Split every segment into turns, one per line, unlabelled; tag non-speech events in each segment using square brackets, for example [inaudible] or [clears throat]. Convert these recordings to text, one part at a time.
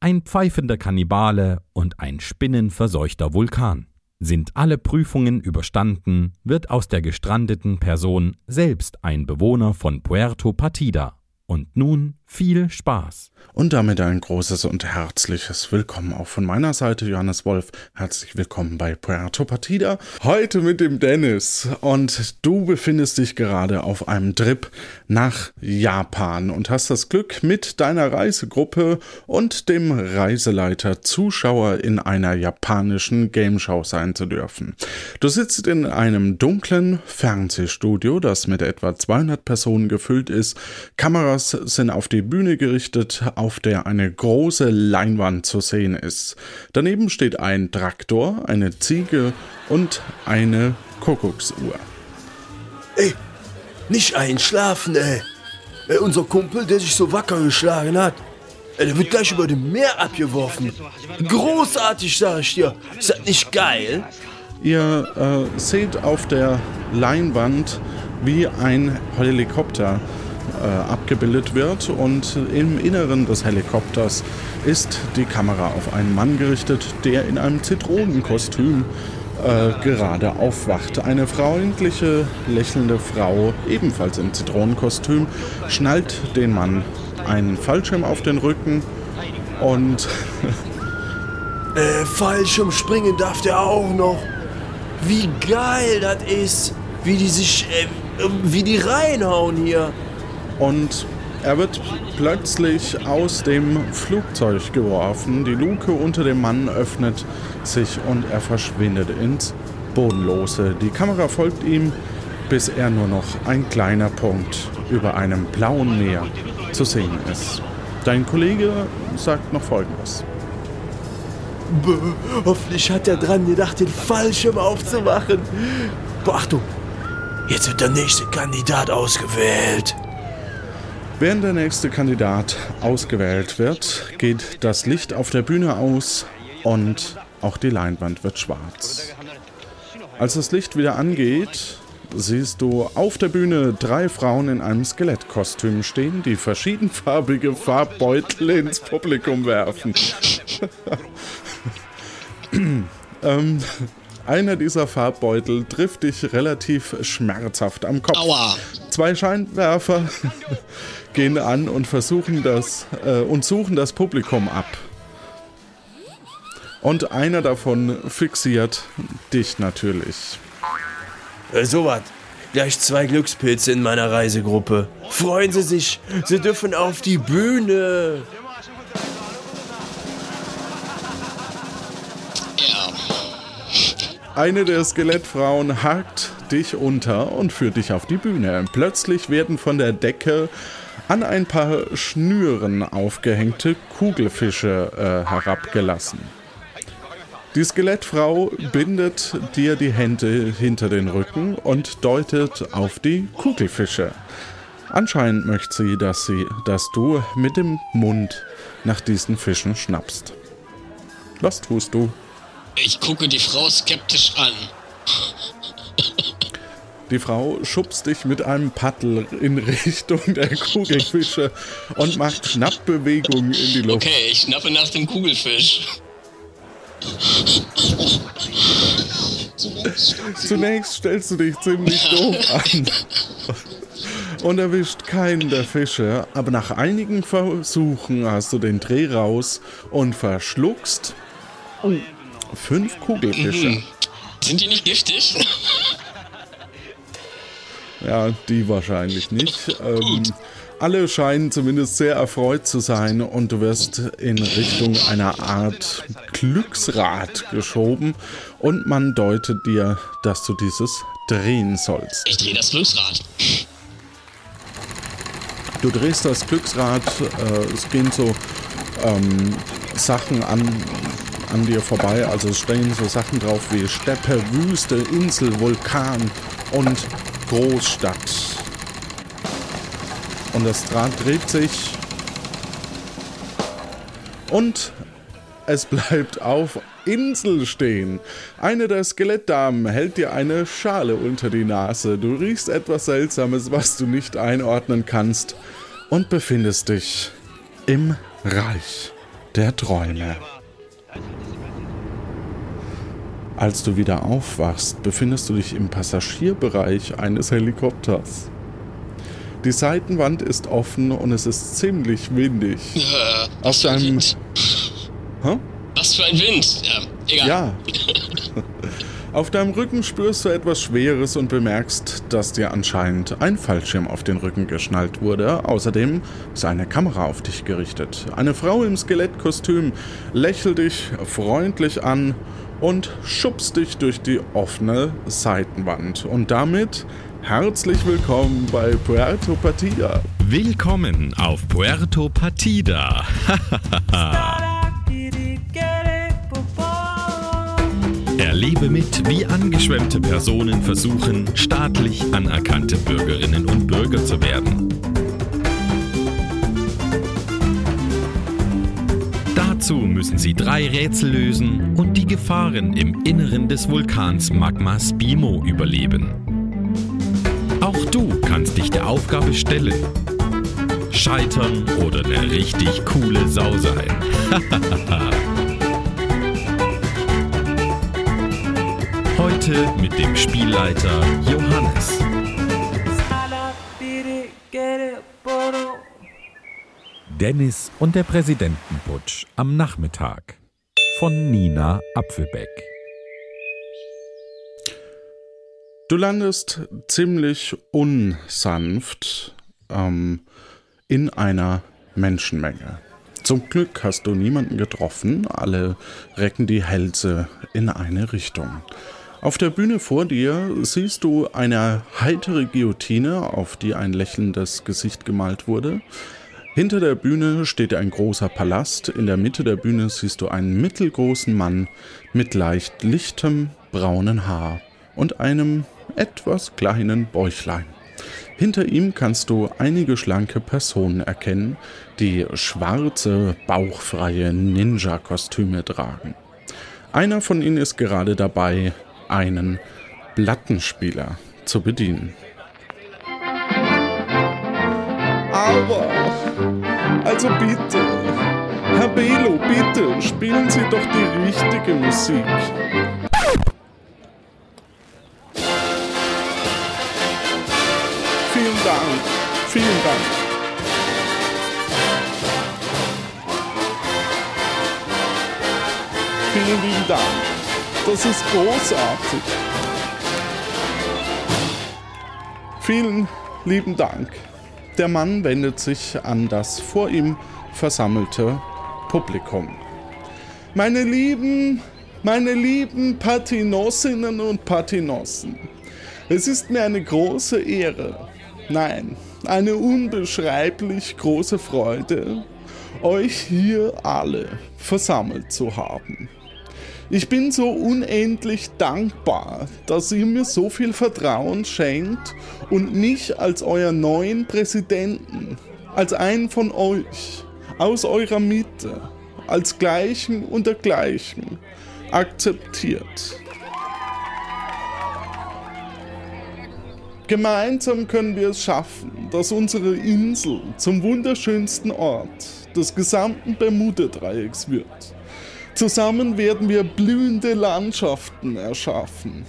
ein pfeifender Kannibale und ein spinnenverseuchter Vulkan. Sind alle Prüfungen überstanden, wird aus der gestrandeten Person selbst ein Bewohner von Puerto Partida. Und nun viel Spaß.
Und damit ein großes und herzliches Willkommen auch von meiner Seite, Johannes Wolf. Herzlich willkommen bei Puerto Partida. Heute mit dem Dennis. Und du befindest dich gerade auf einem Trip nach Japan und hast das Glück, mit deiner Reisegruppe und dem Reiseleiter Zuschauer in einer japanischen Game Show sein zu dürfen. Du sitzt in einem dunklen Fernsehstudio, das mit etwa 200 Personen gefüllt ist. Kameras sind auf die die Bühne gerichtet, auf der eine große Leinwand zu sehen ist. Daneben steht ein Traktor, eine Ziege und eine Kuckucksuhr.
Ey, nicht einschlafen, ey. ey unser Kumpel, der sich so wacker geschlagen hat, ey, der wird gleich über dem Meer abgeworfen. Großartig, sag ich dir. Ist das nicht geil?
Ihr äh, seht auf der Leinwand, wie ein Helikopter äh, abgebildet wird und im Inneren des Helikopters ist die Kamera auf einen Mann gerichtet, der in einem Zitronenkostüm äh, gerade aufwacht. Eine freundliche, lächelnde Frau, ebenfalls im Zitronenkostüm, schnallt den Mann einen Fallschirm auf den Rücken und... [laughs]
äh, Fallschirm springen darf der auch noch. Wie geil das ist. Wie die sich... Äh, wie die reinhauen hier
und er wird plötzlich aus dem Flugzeug geworfen. Die Luke unter dem Mann öffnet sich und er verschwindet ins Bodenlose. Die Kamera folgt ihm, bis er nur noch ein kleiner Punkt über einem blauen Meer zu sehen ist. Dein Kollege sagt noch Folgendes.
Bäh, hoffentlich hat er dran gedacht, den Fallschirm aufzumachen. Boah, Achtung, jetzt wird der nächste Kandidat ausgewählt.
Während der nächste Kandidat ausgewählt wird, geht das Licht auf der Bühne aus und auch die Leinwand wird schwarz. Als das Licht wieder angeht, siehst du auf der Bühne drei Frauen in einem Skelettkostüm stehen, die verschiedenfarbige Farbbeutel ins Publikum werfen. [laughs] ähm, einer dieser Farbbeutel trifft dich relativ schmerzhaft am Kopf. Aua. Zwei Scheinwerfer [laughs] gehen an und versuchen das äh, und suchen das Publikum ab. Und einer davon fixiert dich natürlich.
Äh, so was. Gleich zwei Glückspilze in meiner Reisegruppe. Freuen Sie sich, Sie dürfen auf die Bühne.
Eine der Skelettfrauen hakt dich unter und führt dich auf die Bühne. Plötzlich werden von der Decke an ein paar Schnüren aufgehängte Kugelfische äh, herabgelassen. Die Skelettfrau bindet dir die Hände hinter den Rücken und deutet auf die Kugelfische. Anscheinend möchte sie, dass sie, dass du mit dem Mund nach diesen Fischen schnappst. Was tust du?
Ich gucke die Frau skeptisch an.
Die Frau schubst dich mit einem Paddel in Richtung der Kugelfische und macht Schnappbewegungen in die Luft.
Okay, ich schnappe nach dem Kugelfisch.
Zunächst stellst du dich ziemlich doof [laughs] an und erwischt keinen der Fische, aber nach einigen Versuchen hast du den Dreh raus und verschluckst fünf Kugelfische. Mhm.
Sind die nicht giftig? [laughs]
Ja, die wahrscheinlich nicht. [laughs] Ähm, alle scheinen zumindest sehr erfreut zu sein und du wirst in Richtung einer Art Glücksrad geschoben und man deutet dir, dass du dieses drehen sollst.
Ich drehe das Glücksrad.
Du drehst das Glücksrad, äh, es gehen so ähm, Sachen an, an dir vorbei. Also stehen so Sachen drauf wie Steppe, Wüste, Insel, Vulkan und Großstadt. Und das Rad dreht sich und es bleibt auf Insel stehen. Eine der Skelettdamen hält dir eine Schale unter die Nase. Du riechst etwas Seltsames, was du nicht einordnen kannst und befindest dich im Reich der Träume. Als du wieder aufwachst, befindest du dich im Passagierbereich eines Helikopters. Die Seitenwand ist offen und es ist ziemlich windig.
Äh, was für ein
deinem.
Wind.
Hä?
Was für ein Wind. Ja, egal.
Ja. [laughs] Auf deinem Rücken spürst du etwas Schweres und bemerkst, dass dir anscheinend ein Fallschirm auf den Rücken geschnallt wurde. Außerdem ist eine Kamera auf dich gerichtet. Eine Frau im Skelettkostüm lächelt dich freundlich an und schubst dich durch die offene Seitenwand. Und damit herzlich willkommen bei Puerto Partida.
Willkommen auf Puerto Partida. [laughs] Erlebe mit, wie angeschwemmte Personen versuchen, staatlich anerkannte Bürgerinnen und Bürger zu werden. Dazu müssen sie drei Rätsel lösen und die Gefahren im Inneren des Vulkans Magma Spimo überleben. Auch du kannst dich der Aufgabe stellen. Scheitern oder eine richtig coole Sau sein. [laughs] Heute mit dem Spielleiter Johannes. Dennis und der Präsidentenputsch am Nachmittag von Nina Apfelbeck.
Du landest ziemlich unsanft ähm, in einer Menschenmenge. Zum Glück hast du niemanden getroffen, alle recken die Hälse in eine Richtung. Auf der Bühne vor dir siehst du eine heitere Guillotine, auf die ein lächelndes Gesicht gemalt wurde. Hinter der Bühne steht ein großer Palast. In der Mitte der Bühne siehst du einen mittelgroßen Mann mit leicht lichtem braunen Haar und einem etwas kleinen Bäuchlein. Hinter ihm kannst du einige schlanke Personen erkennen, die schwarze, bauchfreie Ninja-Kostüme tragen. Einer von ihnen ist gerade dabei, einen Plattenspieler zu bedienen. Aber, also bitte, Herr Belo, bitte, spielen Sie doch die richtige Musik. Vielen Dank, vielen Dank. Vielen lieben Dank. Das ist großartig. Vielen lieben Dank. Der Mann wendet sich an das vor ihm versammelte Publikum. Meine lieben, meine lieben Patinossinnen und Patinossen, es ist mir eine große Ehre, nein, eine unbeschreiblich große Freude, euch hier alle versammelt zu haben. Ich bin so unendlich dankbar, dass ihr mir so viel Vertrauen schenkt und mich als euer neuen Präsidenten, als einen von euch, aus eurer Mitte, als Gleichen unter Gleichen akzeptiert. Gemeinsam können wir es schaffen, dass unsere Insel zum wunderschönsten Ort des gesamten Bermuda-Dreiecks wird. Zusammen werden wir blühende Landschaften erschaffen.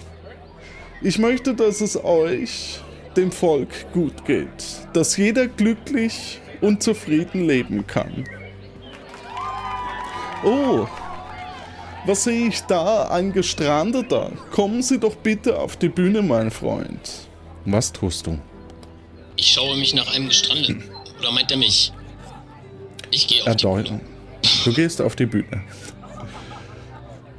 Ich möchte, dass es euch, dem Volk, gut geht, dass jeder glücklich und zufrieden leben kann. Oh, was sehe ich da? Ein Gestrandeter. Kommen Sie doch bitte auf die Bühne, mein Freund. Was tust du?
Ich schaue mich nach einem Gestrandeten. Oder meint er mich? Ich gehe auf die
Erdeutung. Du gehst auf die Bühne.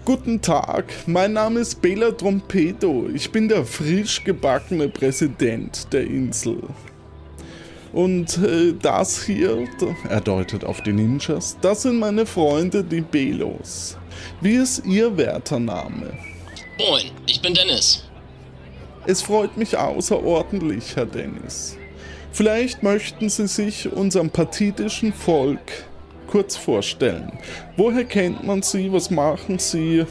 Guten Tag, mein Name ist Bela Trompeto. Ich bin der frisch gebackene Präsident der Insel. Und äh, das hier, er deutet auf die Ninjas, das sind meine Freunde, die Belos. Wie ist Ihr werter Name?
Moin, ich bin Dennis.
Es freut mich außerordentlich, Herr Dennis. Vielleicht möchten Sie sich unserem pathitischen Volk kurz vorstellen. Woher kennt man Sie? Was machen Sie?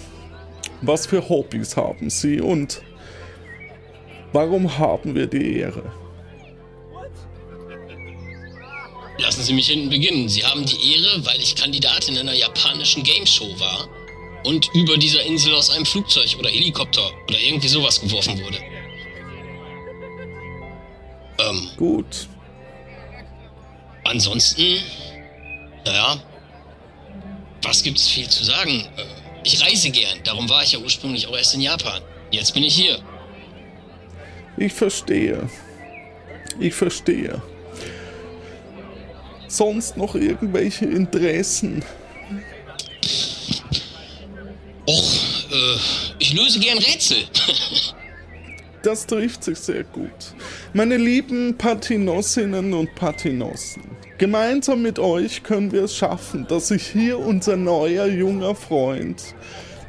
Was für Hobbys haben Sie? Und warum haben wir die Ehre?
Lassen Sie mich hinten beginnen. Sie haben die Ehre, weil ich Kandidat in einer japanischen Gameshow war und über dieser Insel aus einem Flugzeug oder Helikopter oder irgendwie sowas geworfen wurde.
Ähm, Gut.
Ansonsten, naja, was gibt's viel zu sagen? Äh, ich reise gern, darum war ich ja ursprünglich auch erst in Japan. Jetzt bin ich hier.
Ich verstehe. Ich verstehe. Sonst noch irgendwelche Interessen?
Och, äh, ich löse gern Rätsel. [laughs]
Das trifft sich sehr gut. Meine lieben Patinossinnen und Patinossen, gemeinsam mit euch können wir es schaffen, dass sich hier unser neuer junger Freund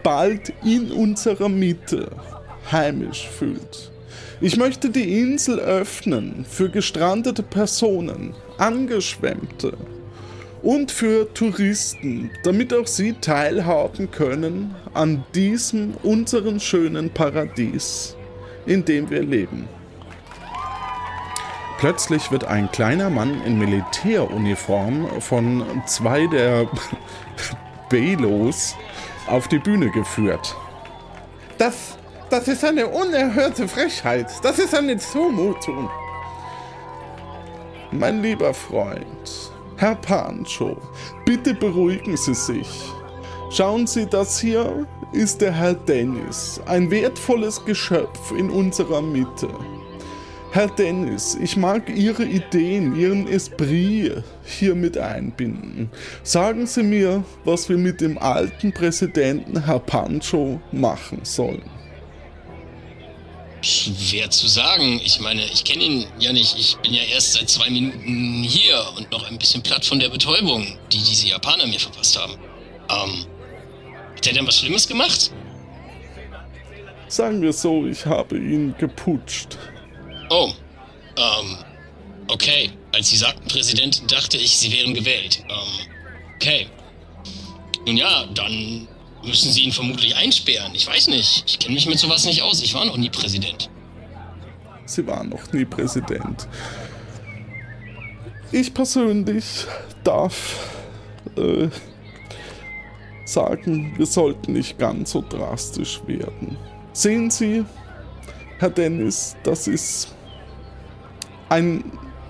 bald in unserer Mitte heimisch fühlt. Ich möchte die Insel öffnen für gestrandete Personen, Angeschwemmte und für Touristen, damit auch sie teilhaben können an diesem unseren schönen Paradies in dem wir leben. Plötzlich wird ein kleiner Mann in Militäruniform von zwei der [laughs] Belos auf die Bühne geführt. Das, das ist eine unerhörte Frechheit. Das ist eine Zumutung. Mein lieber Freund, Herr Pancho, bitte beruhigen Sie sich. Schauen Sie, das hier ist der Herr Dennis, ein wertvolles Geschöpf in unserer Mitte. Herr Dennis, ich mag Ihre Ideen, Ihren Esprit hier mit einbinden. Sagen Sie mir, was wir mit dem alten Präsidenten Herr Pancho machen sollen.
Schwer zu sagen. Ich meine, ich kenne ihn ja nicht. Ich bin ja erst seit zwei Minuten hier und noch ein bisschen platt von der Betäubung, die diese Japaner mir verpasst haben. Ähm, hat er denn was Schlimmes gemacht?
Sagen wir so, ich habe ihn geputscht.
Oh, ähm, okay. Als Sie sagten Präsident, dachte ich, Sie wären gewählt. Ähm, okay. Nun ja, dann müssen Sie ihn vermutlich einsperren. Ich weiß nicht. Ich kenne mich mit sowas nicht aus. Ich war noch nie Präsident.
Sie waren noch nie Präsident. Ich persönlich darf äh, sagen, wir sollten nicht ganz so drastisch werden. Sehen Sie, Herr Dennis, das ist ein,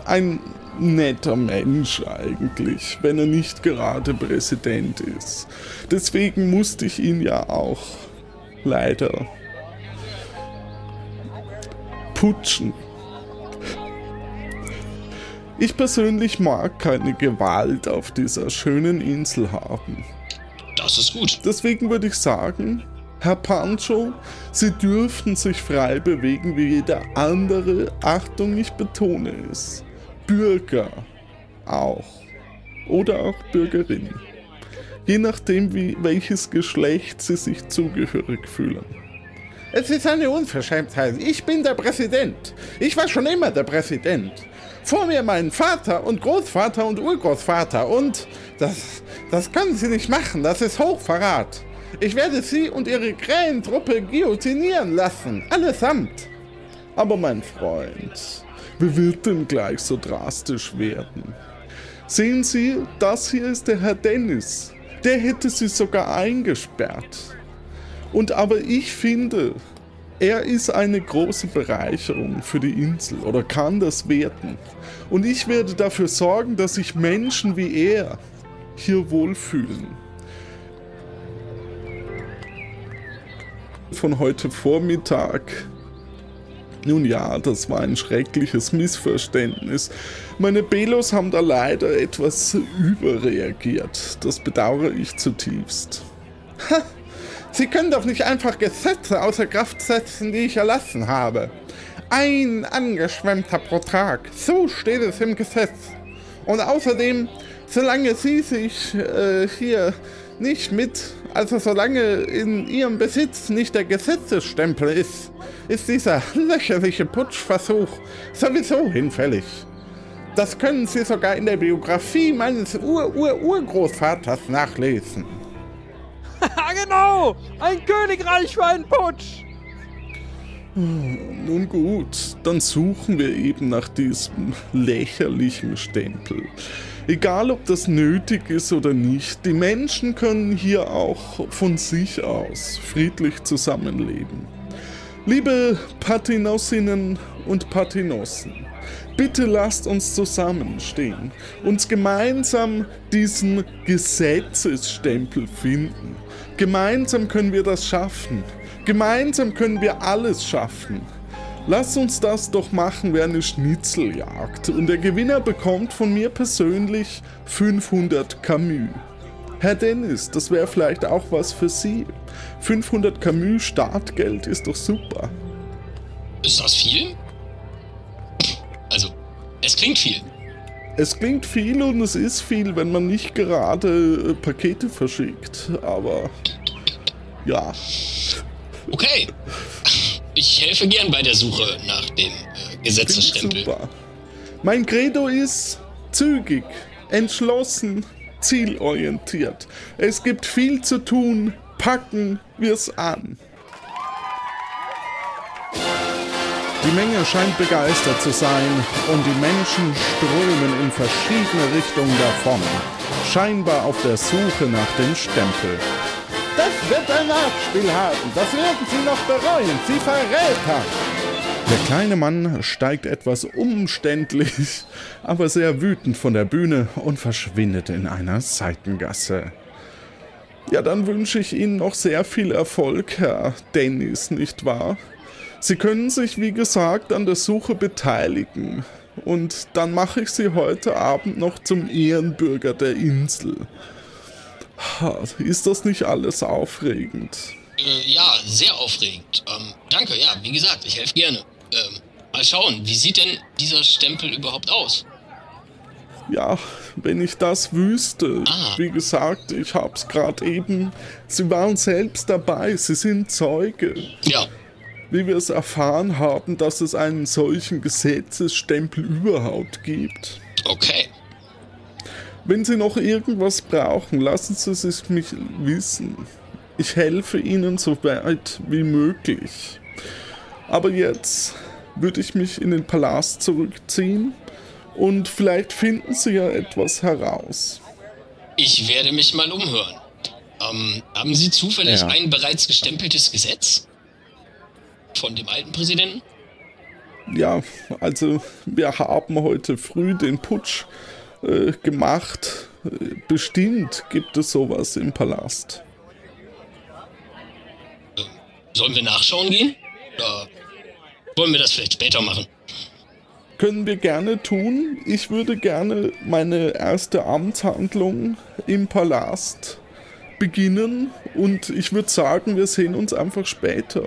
ein netter Mensch eigentlich, wenn er nicht gerade Präsident ist. Deswegen musste ich ihn ja auch leider putschen. Ich persönlich mag keine Gewalt auf dieser schönen Insel haben.
Das ist gut.
Deswegen würde ich sagen, Herr Pancho, Sie dürften sich frei bewegen wie jeder andere, Achtung, ich betone es, Bürger auch. Oder auch Bürgerin. Je nachdem, wie, welches Geschlecht Sie sich zugehörig fühlen. Es ist eine Unverschämtheit. Ich bin der Präsident. Ich war schon immer der Präsident. Vor mir mein Vater und Großvater und Urgroßvater und das, das können Sie nicht machen, das ist Hochverrat. Ich werde Sie und Ihre Krähentruppe guillotinieren lassen, allesamt. Aber mein Freund, wie wird denn gleich so drastisch werden? Sehen Sie, das hier ist der Herr Dennis. Der hätte Sie sogar eingesperrt. Und aber ich finde, er ist eine große Bereicherung für die Insel oder kann das werden. Und ich werde dafür sorgen, dass sich Menschen wie er hier wohlfühlen. Von heute Vormittag. Nun ja, das war ein schreckliches Missverständnis. Meine Belos haben da leider etwas überreagiert. Das bedauere ich zutiefst. Ha! Sie können doch nicht einfach Gesetze außer Kraft setzen, die ich erlassen habe. Ein angeschwemmter pro Tag. So steht es im Gesetz. Und außerdem, solange Sie sich äh, hier nicht mit, also solange in Ihrem Besitz nicht der Gesetzesstempel ist, ist dieser lächerliche Putschversuch sowieso hinfällig. Das können Sie sogar in der Biografie meines Ur-Ur-Urgroßvaters nachlesen. [laughs]
genau! Ein Königreich für einen Putsch!
Nun gut, dann suchen wir eben nach diesem lächerlichen Stempel. Egal ob das nötig ist oder nicht, die Menschen können hier auch von sich aus friedlich zusammenleben. Liebe Patinossinnen und Patinossen, bitte lasst uns zusammenstehen, uns gemeinsam diesen Gesetzesstempel finden. Gemeinsam können wir das schaffen. Gemeinsam können wir alles schaffen. Lass uns das doch machen wie eine Schnitzeljagd und der Gewinner bekommt von mir persönlich 500 Camus. Herr Dennis, das wäre vielleicht auch was für Sie. 500 Camus Startgeld ist doch super.
Ist das viel? Also, es klingt viel.
Es klingt viel und es ist viel, wenn man nicht gerade äh, Pakete verschickt, aber ja.
Okay. Ich helfe gern bei der Suche nach dem äh, Gesetzesstempel.
Super. Mein Credo ist zügig, entschlossen, zielorientiert. Es gibt viel zu tun. Packen wir's an. Die Menge scheint begeistert zu sein und die Menschen strömen in verschiedene Richtungen davon, scheinbar auf der Suche nach dem Stempel. Wird ein Nachspiel haben. Das werden Sie noch bereuen. Sie Verräter. Der kleine Mann steigt etwas umständlich, aber sehr wütend von der Bühne und verschwindet in einer Seitengasse. Ja, dann wünsche ich Ihnen noch sehr viel Erfolg, Herr Dennis, nicht wahr? Sie können sich, wie gesagt, an der Suche beteiligen. Und dann mache ich Sie heute Abend noch zum Ehrenbürger der Insel. Ist das nicht alles aufregend?
Äh, ja, sehr aufregend. Ähm, danke, ja, wie gesagt, ich helfe gerne. Ähm, mal schauen, wie sieht denn dieser Stempel überhaupt aus?
Ja, wenn ich das wüsste.
Ah.
Wie gesagt, ich hab's gerade eben. Sie waren selbst dabei, Sie sind Zeuge.
Ja,
Wie wir es erfahren haben, dass es einen solchen Gesetzesstempel überhaupt gibt.
okay.
Wenn Sie noch irgendwas brauchen, lassen Sie es mich wissen. Ich helfe Ihnen so weit wie möglich. Aber jetzt würde ich mich in den Palast zurückziehen und vielleicht finden Sie ja etwas heraus.
Ich werde mich mal umhören. Ähm, haben Sie zufällig
Ja.
ein bereits gestempeltes Gesetz? Von dem alten Präsidenten?
Ja, also wir haben heute früh den Putsch äh, gemacht. Bestimmt gibt es sowas im Palast.
Sollen wir nachschauen gehen? Oder wollen wir das vielleicht später machen?
Können wir gerne tun. Ich würde gerne meine erste Amtshandlung im Palast beginnen und ich würde sagen, wir sehen uns einfach später.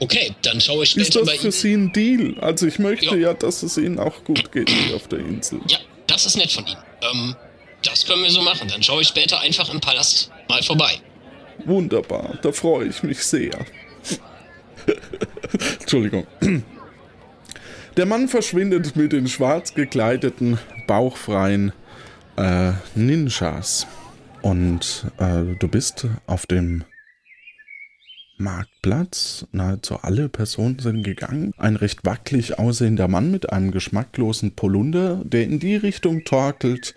Okay, dann schaue ich
Ist
später
das
bei
für. Sie ein Deal? Also ich möchte
Ja.
ja, dass es Ihnen auch gut geht hier auf der Insel.
Ja, das ist nett von Ihnen. Ähm, das können wir so machen. Dann schaue ich später einfach im Palast mal vorbei.
Wunderbar, da freue ich mich sehr. [laughs] Entschuldigung. Der Mann verschwindet mit den schwarz gekleideten, bauchfreien äh, Ninjas. Und äh, du bist auf dem Marktplatz. Nahezu alle Personen sind gegangen. Ein recht wackelig aussehender Mann mit einem geschmacklosen Polunder, der in die Richtung torkelt,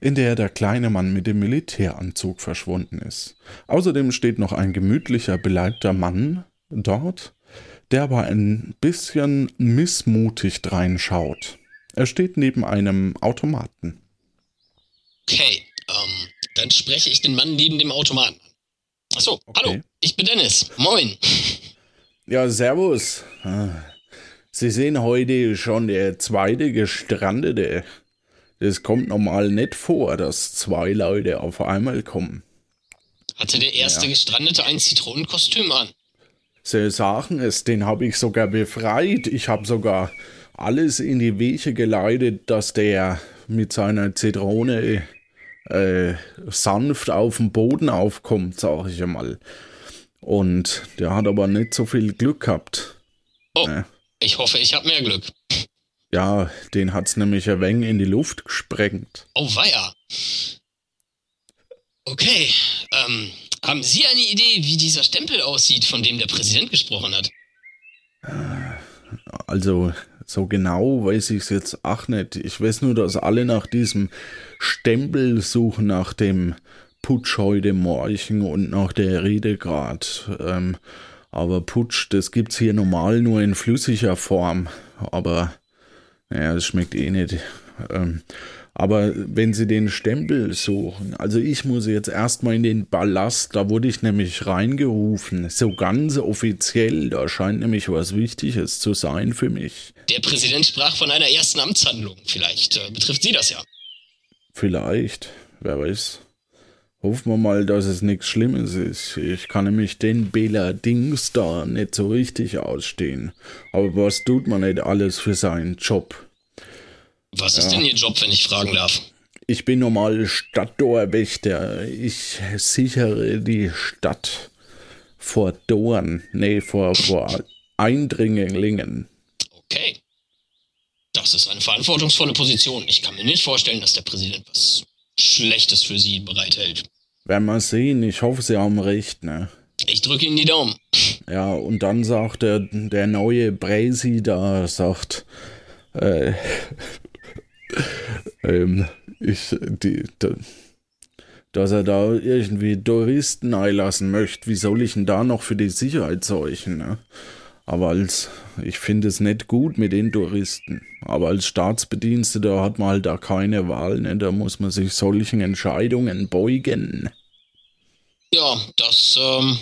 in der der kleine Mann mit dem Militäranzug verschwunden ist. Außerdem steht noch ein gemütlicher, beleibter Mann dort, der aber ein bisschen missmutig dreinschaut. Er steht neben einem Automaten.
Okay, ähm, dann spreche ich den Mann neben dem Automaten. Achso,
Okay.
hallo, ich bin Dennis. Moin.
Ja, servus. Ah, Sie sehen heute schon der zweite Gestrandete. Das kommt normal nicht vor, dass zwei Leute auf einmal kommen.
Hatte der erste Gestrandete ein Zitronenkostüm an?
Sie sagen es, den habe ich sogar befreit. Ich habe sogar alles in die Wege geleitet, dass der mit seiner Zitrone äh, sanft auf dem Boden aufkommt, sage ich einmal. Und der hat aber nicht so viel Glück gehabt.
Oh,
Ja.
ich hoffe, ich habe mehr Glück.
Ja, den hat's nämlich ein wenig in die Luft gesprengt.
Oh, weia. Okay, ähm, haben Sie eine Idee, wie dieser Stempel aussieht, von dem der Präsident gesprochen hat?
Also, so genau weiß ich's jetzt auch nicht. Ich weiß nur, dass alle nach diesem Stempel suchen, nach dem Putsch heute Morgen und nach der Rede grad. Ähm, aber Putsch, das gibt's hier normal nur in flüssiger Form. Aber, naja, das schmeckt eh nicht. Ähm, aber wenn Sie den Stempel suchen, also ich muss jetzt erstmal in den Ballast, da wurde ich nämlich reingerufen, so ganz offiziell, da scheint nämlich was Wichtiges zu sein für mich.
Der Präsident sprach von einer ersten Amtshandlung. Vielleicht äh, betrifft Sie das ja.
Vielleicht, wer weiß. Hoffen wir mal, dass es nichts Schlimmes ist. Ich kann nämlich den Bela Dings da nicht so richtig ausstehen. Aber was tut man nicht alles für seinen Job?
Was ist denn Ihr Job, wenn ich fragen darf?
Ich bin normal Stadttorwächter. Ich sichere die Stadt vor Toren, nee, vor, vor Eindringlingen.
Okay. Das ist eine verantwortungsvolle Position. Ich kann mir nicht vorstellen, dass der Präsident was Schlechtes für Sie bereithält.
Werden wir sehen, ich hoffe, Sie haben recht, ne?
Ich drücke Ihnen die Daumen.
Ja, und dann sagt der, der neue Bresi da, sagt, äh, [laughs] ähm, ich, die, da, dass er da irgendwie Touristen einlassen möchte. Wie soll ich denn da noch für die Sicherheit sorgen, ne? Aber als, ich finde es nicht gut mit den Touristen. Aber als Staatsbediensteter hat man halt da keine Wahl, ne? Da muss man sich solchen Entscheidungen beugen.
Ja, das ähm,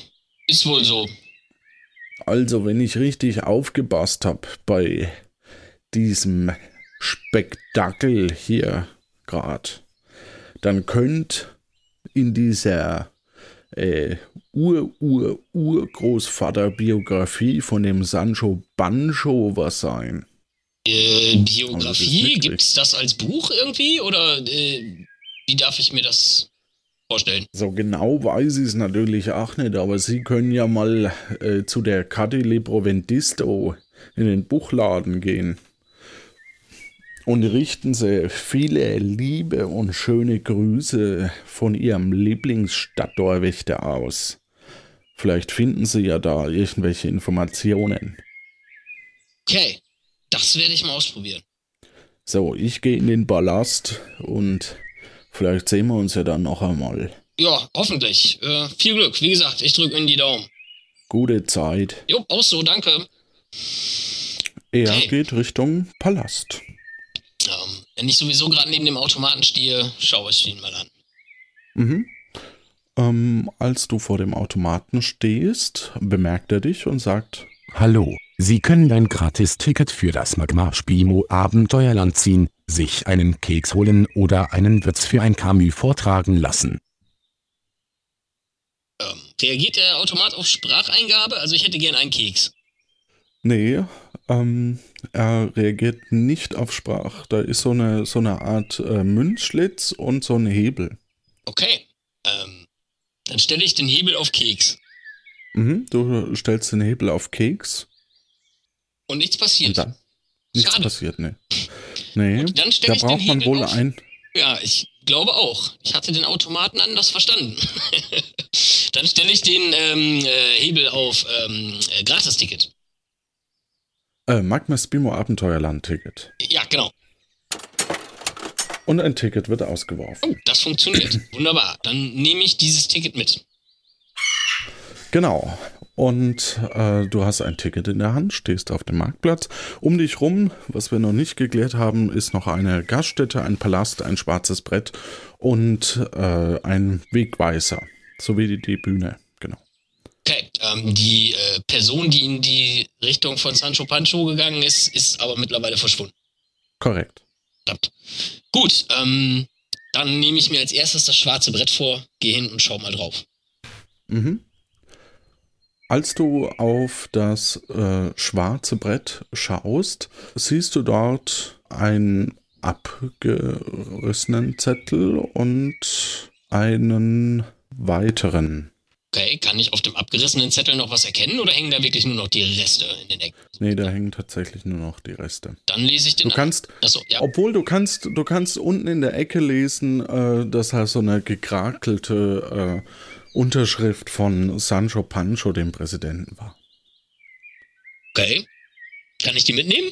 ist wohl so.
Also, wenn ich richtig aufgepasst habe bei diesem Spektakel hier gerade, dann könnte in dieser äh, Ur-Ur-Urgroßvater-Biografie von dem Sancho Bancho was sein.
Äh,
Also
Biografie,
wirklich-
gibt's das als Buch irgendwie? Oder äh, wie darf ich mir das vorstellen?
So genau weiß ich es natürlich auch nicht, aber Sie können ja mal äh, zu der Cadi Libro Vendisto in den Buchladen gehen und richten Sie viele liebe und schöne Grüße von Ihrem Lieblingsstadttorwächter aus. Vielleicht finden Sie ja da irgendwelche Informationen.
Okay, das werde ich mal ausprobieren.
So, ich gehe in den Ballast und vielleicht sehen wir uns ja dann noch einmal.
Ja, hoffentlich. Äh, viel Glück. Wie gesagt, ich drücke Ihnen die Daumen.
Gute Zeit.
Jo, auch so, danke.
Er
Okay.
geht Richtung Palast.
Ähm, wenn ich sowieso gerade neben dem Automaten stehe, schaue ich ihn mal an.
Mhm. Ähm, als du vor dem Automaten stehst, bemerkt er dich und sagt,
Hallo, Sie können ein Gratis-Ticket für das Magma Spimo Abenteuerland ziehen, sich einen Keks holen oder einen Witz für ein Camus vortragen lassen.
Ähm, reagiert der Automat auf Spracheingabe? Also ich hätte gern einen Keks.
nee, ähm, er reagiert nicht auf Sprach. Da ist so eine, so eine Art äh, Münzschlitz und so ein Hebel.
Okay. Ähm, dann stelle ich den Hebel auf Keks.
Mhm. Du stellst den Hebel auf Keks
Und nichts
und
passiert.
dann nichts
Schade.
passiert, ne. Nee,
Gut, dann
da braucht man wohl
auf.
ein,
Ja, ich glaube auch. Ich hatte den Automaten anders verstanden. [laughs] dann stelle ich den ähm, äh, Hebel auf ähm, äh, Gratis-Ticket.
äh, Magma Spimo Abenteuerland-Ticket.
Ja, genau.
Und ein Ticket wird ausgeworfen.
Oh, das funktioniert. [clears throat] Wunderbar. Dann nehme ich dieses Ticket mit.
Genau. Und äh, du hast ein Ticket in der Hand, stehst auf dem Marktplatz. Um dich rum, was wir noch nicht geklärt haben, ist noch eine Gaststätte, ein Palast, ein schwarzes Brett und äh, ein Wegweiser. Sowie die, die Bühne. Genau.
Okay, ähm, die äh, Person, die in die Richtung von Sancho Pancho gegangen ist, ist aber mittlerweile verschwunden.
Korrekt.
Verdammt. Gut, ähm, dann nehme ich mir als erstes das schwarze Brett vor, gehe hin und schau mal drauf.
Mhm. Als du auf das äh, schwarze Brett schaust, siehst du dort einen abgerissenen Zettel und einen weiteren.
Okay, kann ich auf dem abgerissenen Zettel noch was erkennen oder hängen da wirklich nur noch die Reste in den Ecken?
Nee, da hängen tatsächlich nur noch die Reste.
Dann lese ich den
Du kannst,
Achso, ja.
obwohl du kannst, du kannst unten in der Ecke lesen, äh, dass halt so eine gekrakelte äh, Unterschrift von Sancho Pancho, dem Präsidenten, war.
Okay. Kann ich die mitnehmen?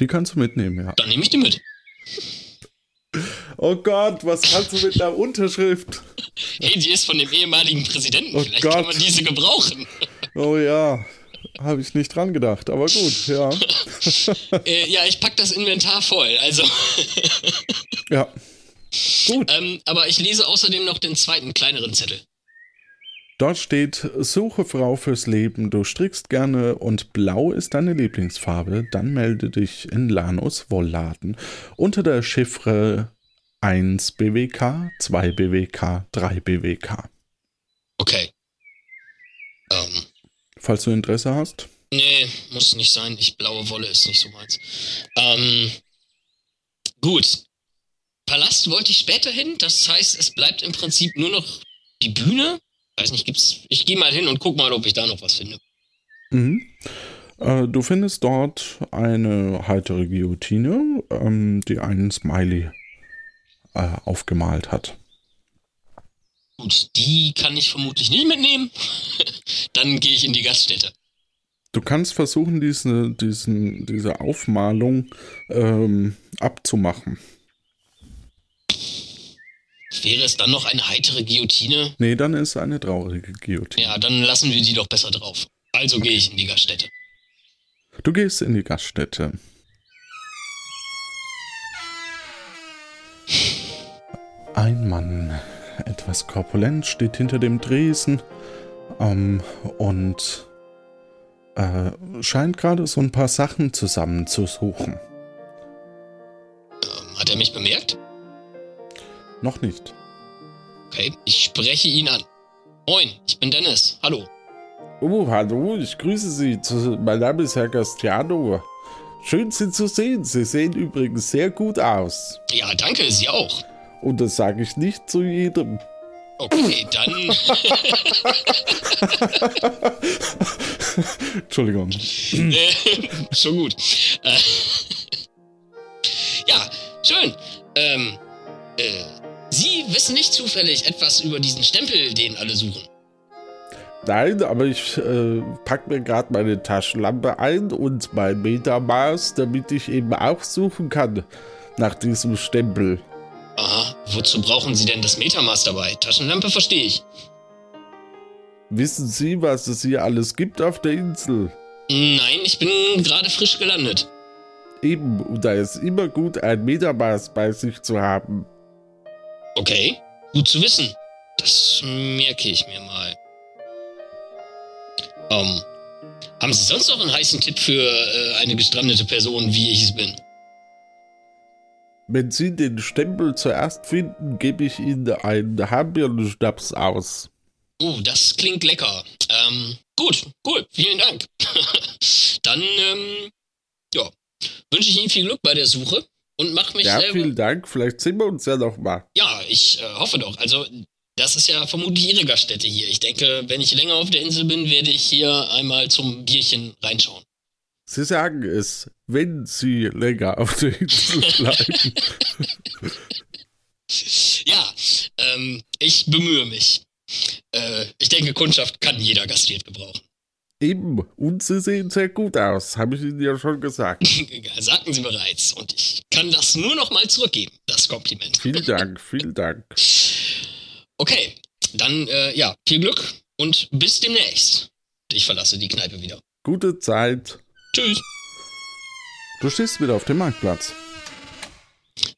Die kannst du mitnehmen, ja.
Dann nehme ich die mit.
Oh Gott, was kannst du mit einer Unterschrift?
Hey, die ist von dem ehemaligen Präsidenten.
Oh
Vielleicht
Gott.
kann man diese gebrauchen.
Oh ja, habe ich nicht dran gedacht, aber gut, ja. [laughs]
äh, ja, ich pack das Inventar voll. Also, [laughs]
Ja. Gut.
ähm, aber ich lese außerdem noch den zweiten, kleineren Zettel.
Dort steht, suche Frau fürs Leben, du strickst gerne und blau ist deine Lieblingsfarbe, dann melde dich in Lanus Wollladen unter der Chiffre 1 BWK, 2 BWK, 3 BWK.
Okay. Ähm,
Falls du Interesse hast.
nee, muss nicht sein. Ich, blaue Wolle ist nicht so meins. Ähm, gut. Palast wollte ich später hin. Das heißt, es bleibt im Prinzip nur noch die Bühne. Weiß nicht, gibt's. Ich gehe mal hin und guck mal, ob ich da noch was finde.
Mhm. Äh, du findest dort eine heitere Guillotine, ähm, die einen Smiley äh, aufgemalt hat.
Gut, die kann ich vermutlich nicht mitnehmen. [laughs] Dann gehe ich in die Gaststätte.
Du kannst versuchen, diese, diesen, diese Aufmalung ähm, abzumachen.
Wäre es dann noch eine heitere Guillotine?
Nee, dann ist eine traurige Guillotine.
Ja, dann lassen wir die doch besser drauf. Also gehe ich in die Gaststätte.
Du gehst in die Gaststätte. Ein Mann, etwas korpulent, steht hinter dem Tresen ähm, und äh, scheint gerade so ein paar Sachen zusammenzusuchen.
Ähm, hat er mich bemerkt?
Noch nicht.
Okay, ich spreche ihn an. Moin, ich bin Dennis. Hallo.
Oh, hallo, ich grüße Sie. Mein Name ist Herr Gastiano. Schön, Sie zu sehen. Sie sehen übrigens sehr gut aus.
Ja, danke, Sie auch.
Und das sage ich nicht zu jedem.
Okay, dann. [laughs]
Entschuldigung. [laughs]
schon gut. Ja, schön. Ähm, äh, Sie wissen nicht zufällig etwas über diesen Stempel, den alle suchen.
Nein, aber ich äh, pack mir gerade meine Taschenlampe ein und mein Metermaß, damit ich eben auch suchen kann nach diesem Stempel.
Aha, wozu brauchen Sie denn das Metamaß dabei? Taschenlampe verstehe ich.
Wissen Sie, was es hier alles gibt auf der Insel?
Nein, ich bin gerade frisch gelandet.
Eben, und da ist immer gut, ein Metermaß bei sich zu haben.
Okay, gut zu wissen. Das merke ich mir mal. Ähm, haben Sie sonst noch einen heißen Tipp für äh, eine gestrandete Person, wie ich es bin?
Wenn Sie den Stempel zuerst finden, gebe ich Ihnen einen Hamburger-Schnaps aus.
Oh, das klingt lecker. Ähm, gut, cool, vielen Dank. [laughs] Dann, ähm, ja, wünsche ich Ihnen viel Glück bei der Suche und mach mich
Ja,
selber.
vielen Dank. Vielleicht sehen wir uns ja noch mal.
Ja, ich äh, hoffe doch. Also, das ist ja vermutlich Ihre Gaststätte hier. Ich denke, wenn ich länger auf der Insel bin, werde ich hier einmal zum Bierchen reinschauen.
Sie sagen es, wenn Sie länger auf der Insel [laughs] bleiben.
Ja, ähm, ich bemühe mich. Äh, ich denke, Kundschaft kann jeder Gastwirt gebrauchen.
Eben. Und Sie sehen sehr gut aus, habe ich Ihnen ja schon gesagt. [laughs]
Sagten Sie bereits. Und ich kann das nur noch mal zurückgeben, das Kompliment.
Vielen Dank, vielen Dank.
Okay, dann, äh, ja, viel Glück und bis demnächst. Ich verlasse die Kneipe wieder.
Gute Zeit.
Tschüss.
Du stehst wieder auf dem Marktplatz.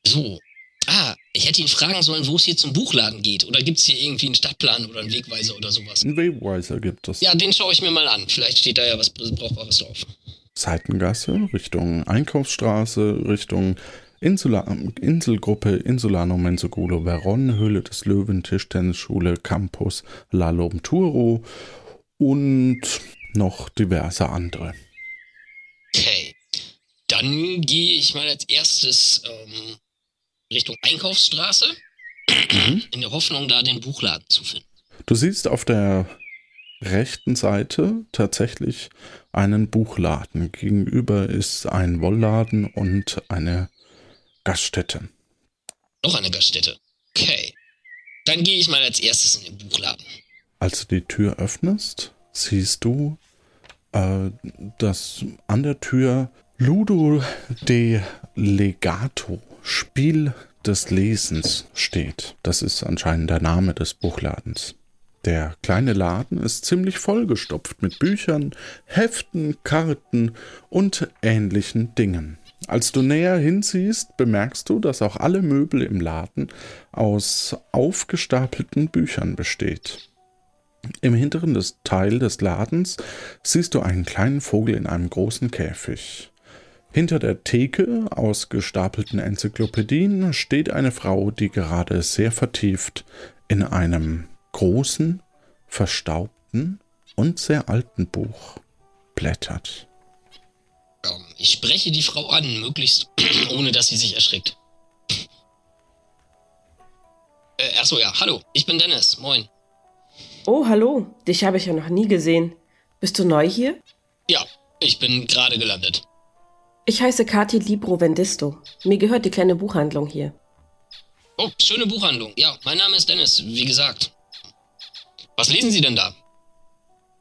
So. Ah, ich hätte ihn fragen sollen, wo es hier zum Buchladen geht. Oder gibt es hier irgendwie einen Stadtplan oder einen Wegweiser oder sowas?
Ein Wegweiser gibt es.
Ja, den schaue ich mir mal an. Vielleicht steht da ja was Brauchbares drauf.
Seitengasse Richtung Einkaufsstraße, Richtung Insula Inselgruppe Insulano Mensogulo Veron, Höhle des Löwen, Tischtennisschule, Campus Lalom Turo und noch diverse andere.
Dann gehe ich mal als erstes ähm, Richtung Einkaufsstraße, in der Hoffnung, da den Buchladen zu finden.
Du siehst auf der rechten Seite tatsächlich einen Buchladen. Gegenüber ist ein Wollladen und eine Gaststätte.
Noch eine Gaststätte. Okay. Dann gehe ich mal als erstes in den Buchladen.
Als du die Tür öffnest, siehst du, äh, dass an der Tür Ludo de Legato, Spiel des Lesens, steht. Das ist anscheinend der Name des Buchladens. Der kleine Laden ist ziemlich vollgestopft mit Büchern, Heften, Karten und ähnlichen Dingen. Als du näher hinsiehst, bemerkst du, dass auch alle Möbel im Laden aus aufgestapelten Büchern besteht. Im hinteren Teil des Ladens siehst du einen kleinen Vogel in einem großen Käfig. Hinter der Theke aus gestapelten Enzyklopädien steht eine Frau, die gerade sehr vertieft in einem großen, verstaubten und sehr alten Buch blättert.
Ähm, ich spreche die Frau an, möglichst [clears throat] ohne dass sie sich erschrickt. Äh, achso, ja, hallo, ich bin Dennis, moin.
Oh, hallo. Dich habe ich ja noch nie gesehen. Bist du neu hier?
Ja, ich bin gerade gelandet.
Ich heiße Kati Libro Vendisto. Mir gehört die kleine Buchhandlung hier.
Oh, schöne Buchhandlung. Ja, mein Name ist Dennis, wie gesagt. Was lesen Sie denn da?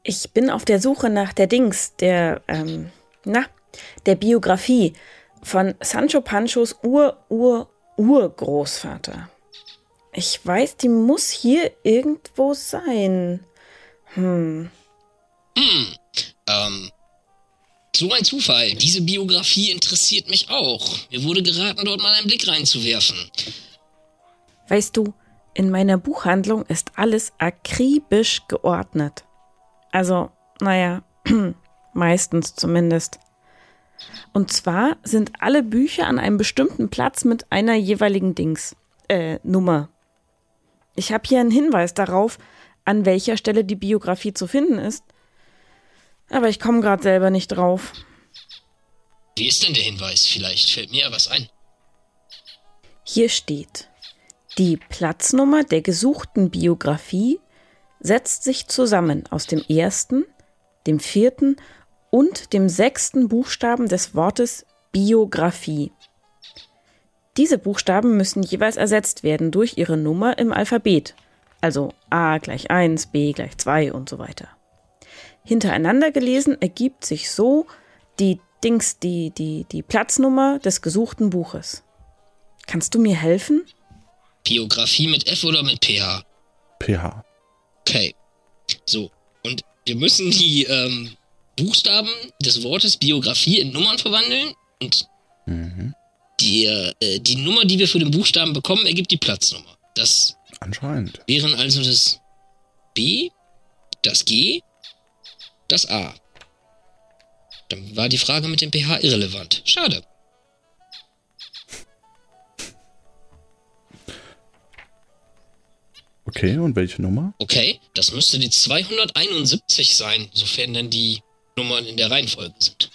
Ich bin auf der Suche nach der Dings, der, ähm, na, der Biografie von Sancho Panchos Ur-Ur-Urgroßvater. Ich weiß, die muss hier irgendwo sein. Hm.
Hm, ähm, so ein Zufall. Diese Biografie interessiert mich auch. Mir wurde geraten, dort mal einen Blick reinzuwerfen.
Weißt du, in meiner Buchhandlung ist alles akribisch geordnet. Also, naja, [clears throat] meistens zumindest. Und zwar sind alle Bücher an einem bestimmten Platz mit einer jeweiligen Dings, äh, Nummer. Ich habe hier einen Hinweis darauf, an welcher Stelle die Biografie zu finden ist. Aber ich komme gerade selber nicht drauf.
Wie ist denn der Hinweis? Vielleicht fällt mir ja was ein.
Hier steht, die Platznummer der gesuchten Biografie setzt sich zusammen aus dem ersten, dem vierten und dem sechsten Buchstaben des Wortes Biografie. Diese Buchstaben müssen jeweils ersetzt werden durch ihre Nummer im Alphabet, also A gleich 1, B gleich 2 und so weiter. Hintereinander gelesen ergibt sich so die Dings, die, die, die Platznummer des gesuchten Buches. Kannst du mir helfen?
Biografie mit F oder mit PH?
PH.
Okay. So. Und wir müssen die ähm, Buchstaben des Wortes Biografie in Nummern verwandeln. Und
Mhm.
die, äh, die Nummer, die wir für den Buchstaben bekommen, ergibt die Platznummer. Das
Anscheinend.
wären also das B, das G, das A. Dann war die Frage mit dem PH irrelevant. Schade.
Okay, und welche Nummer?
Okay, das müsste die 271 sein, sofern denn die Nummern in der Reihenfolge sind.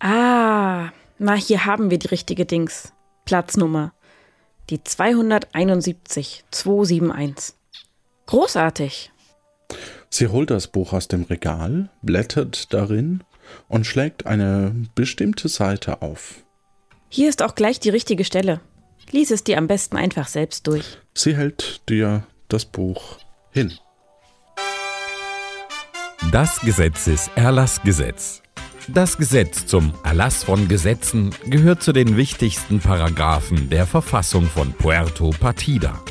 Ah, na, hier haben wir die richtige Dings. Platznummer. Die 271 271. Großartig.
Sie holt das Buch aus dem Regal, blättert darin und schlägt eine bestimmte Seite auf.
Hier ist auch gleich die richtige Stelle. Lies es dir am besten einfach selbst durch.
Sie hält dir das Buch hin.
Das Gesetzeserlassgesetz. Das Gesetz zum Erlass von Gesetzen gehört zu den wichtigsten Paragraphen der Verfassung von Puerto Partida.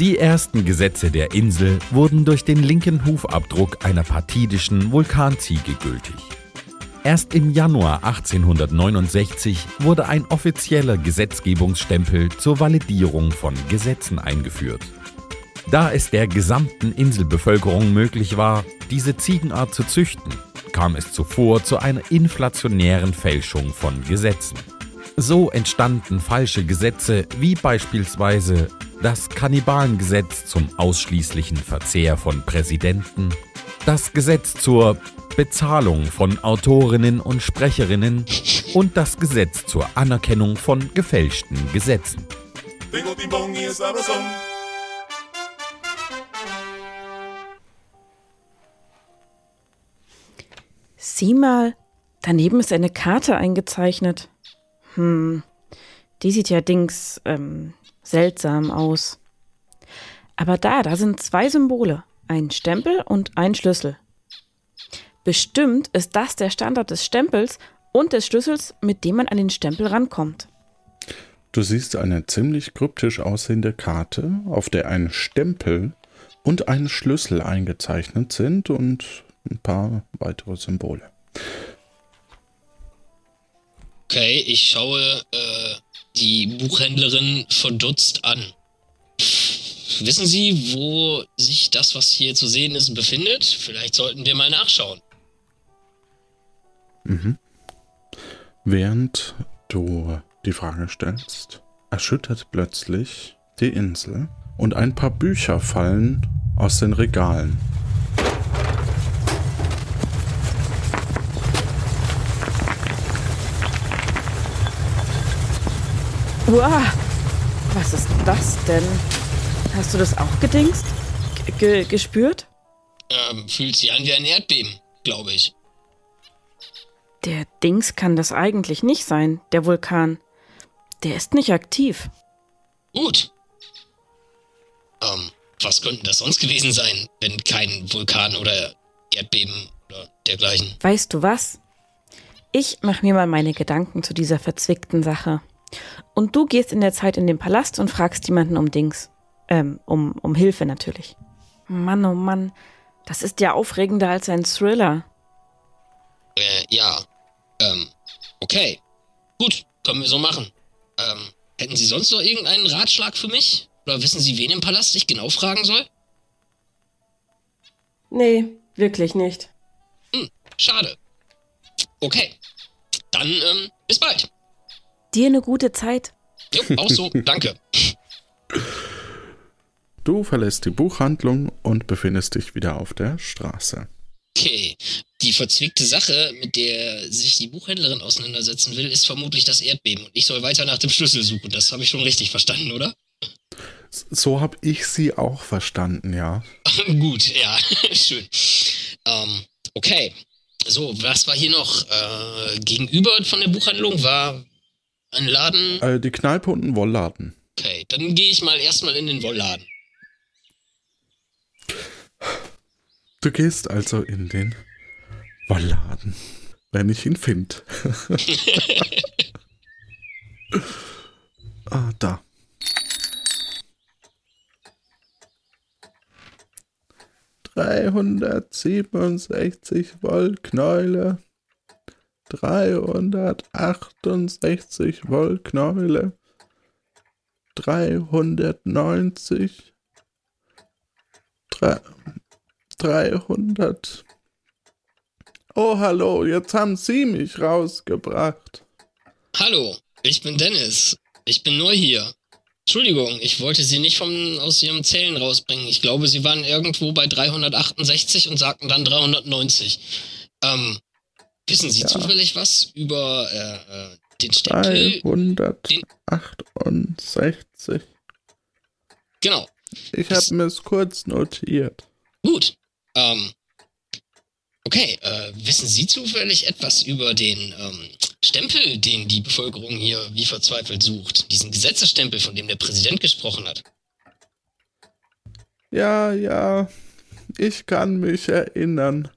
Die ersten Gesetze der Insel wurden durch den linken Hufabdruck einer partidischen Vulkanziege gültig. Erst im Januar 1869 wurde ein offizieller Gesetzgebungsstempel zur Validierung von Gesetzen eingeführt. Da es der gesamten Inselbevölkerung möglich war, diese Ziegenart zu züchten, kam es zuvor zu einer inflationären Fälschung von Gesetzen. So entstanden falsche Gesetze wie beispielsweise das Kannibalengesetz zum ausschließlichen Verzehr von Präsidenten, das Gesetz zur Bezahlung von Autorinnen und Sprecherinnen und das Gesetz zur Anerkennung von gefälschten Gesetzen.
Sieh mal, daneben ist eine Karte eingezeichnet. Hm, die sieht ja dings ähm, seltsam aus. Aber da, da sind zwei Symbole, ein Stempel und ein Schlüssel. Bestimmt ist das der Standort des Stempels und des Schlüssels, mit dem man an den Stempel rankommt.
Du siehst eine ziemlich kryptisch aussehende Karte, auf der ein Stempel und ein Schlüssel eingezeichnet sind und ein paar weitere Symbole.
Okay, ich schaue äh, die Buchhändlerin verdutzt an. Wissen Sie, wo sich das, was hier zu sehen ist, befindet? Vielleicht sollten wir mal nachschauen.
Mhm. Während du die Frage stellst, erschüttert plötzlich die Insel und ein paar Bücher fallen aus den Regalen.
Uah, was ist das denn? Hast du das auch gedingst? G gespürt?
Ähm, fühlt sich an wie ein Erdbeben, glaube ich.
Der Dings kann das eigentlich nicht sein, der Vulkan. Der ist nicht aktiv.
Gut. Ähm, was könnten das sonst gewesen sein, wenn kein Vulkan oder Erdbeben oder dergleichen?
Weißt du was? Ich mach mir mal meine Gedanken zu dieser verzwickten Sache. Und du gehst in der Zeit in den Palast und fragst jemanden um Dings. Ähm, um, um Hilfe natürlich. Mann, oh Mann, das ist ja aufregender als ein Thriller.
Äh, ja. Ähm, okay. Gut, können wir so machen. Ähm, hätten Sie sonst noch irgendeinen Ratschlag für mich? Oder wissen Sie, wen im Palast ich genau fragen soll?
Nee, wirklich nicht.
Hm, schade. Okay. Dann, ähm, bis bald.
Dir eine gute Zeit.
Jo, auch so, [laughs] danke.
Du verlässt die Buchhandlung und befindest dich wieder auf der Straße.
Okay, die verzwickte Sache, mit der sich die Buchhändlerin auseinandersetzen will, ist vermutlich das Erdbeben. Und ich soll weiter nach dem Schlüssel suchen. Das habe ich schon richtig verstanden, oder?
So habe ich sie auch verstanden, ja. [laughs]
Gut, ja, [laughs] schön. Ähm, okay. So, was war hier noch? Äh, gegenüber von der Buchhandlung war ein Laden.
Äh, die Kneipe und ein Wollladen.
Okay, dann gehe ich mal erstmal in den Wollladen.
Du gehst also in den Wollladen, wenn ich ihn finde. [laughs] ah, da. Dreihundertsiebenundsechzig Volt Knäule. 368 Volt Knäule. 390. 300. Oh, hallo, jetzt haben Sie mich rausgebracht.
Hallo, ich bin Dennis. Ich bin neu hier. Entschuldigung, ich wollte Sie nicht vom, aus Ihrem Zellen rausbringen. Ich glaube, Sie waren irgendwo bei 368 und sagten dann 390. Ähm, wissen Sie ja. zufällig was über äh, äh den Stempel?
368.
Genau.
Ich habe mir es kurz notiert.
Gut. Ähm, okay, äh, wissen Sie zufällig etwas über den ähm, Stempel, den die Bevölkerung hier wie verzweifelt sucht? Diesen Gesetzesstempel, von dem der Präsident gesprochen hat?
Ja, ja, ich kann mich erinnern.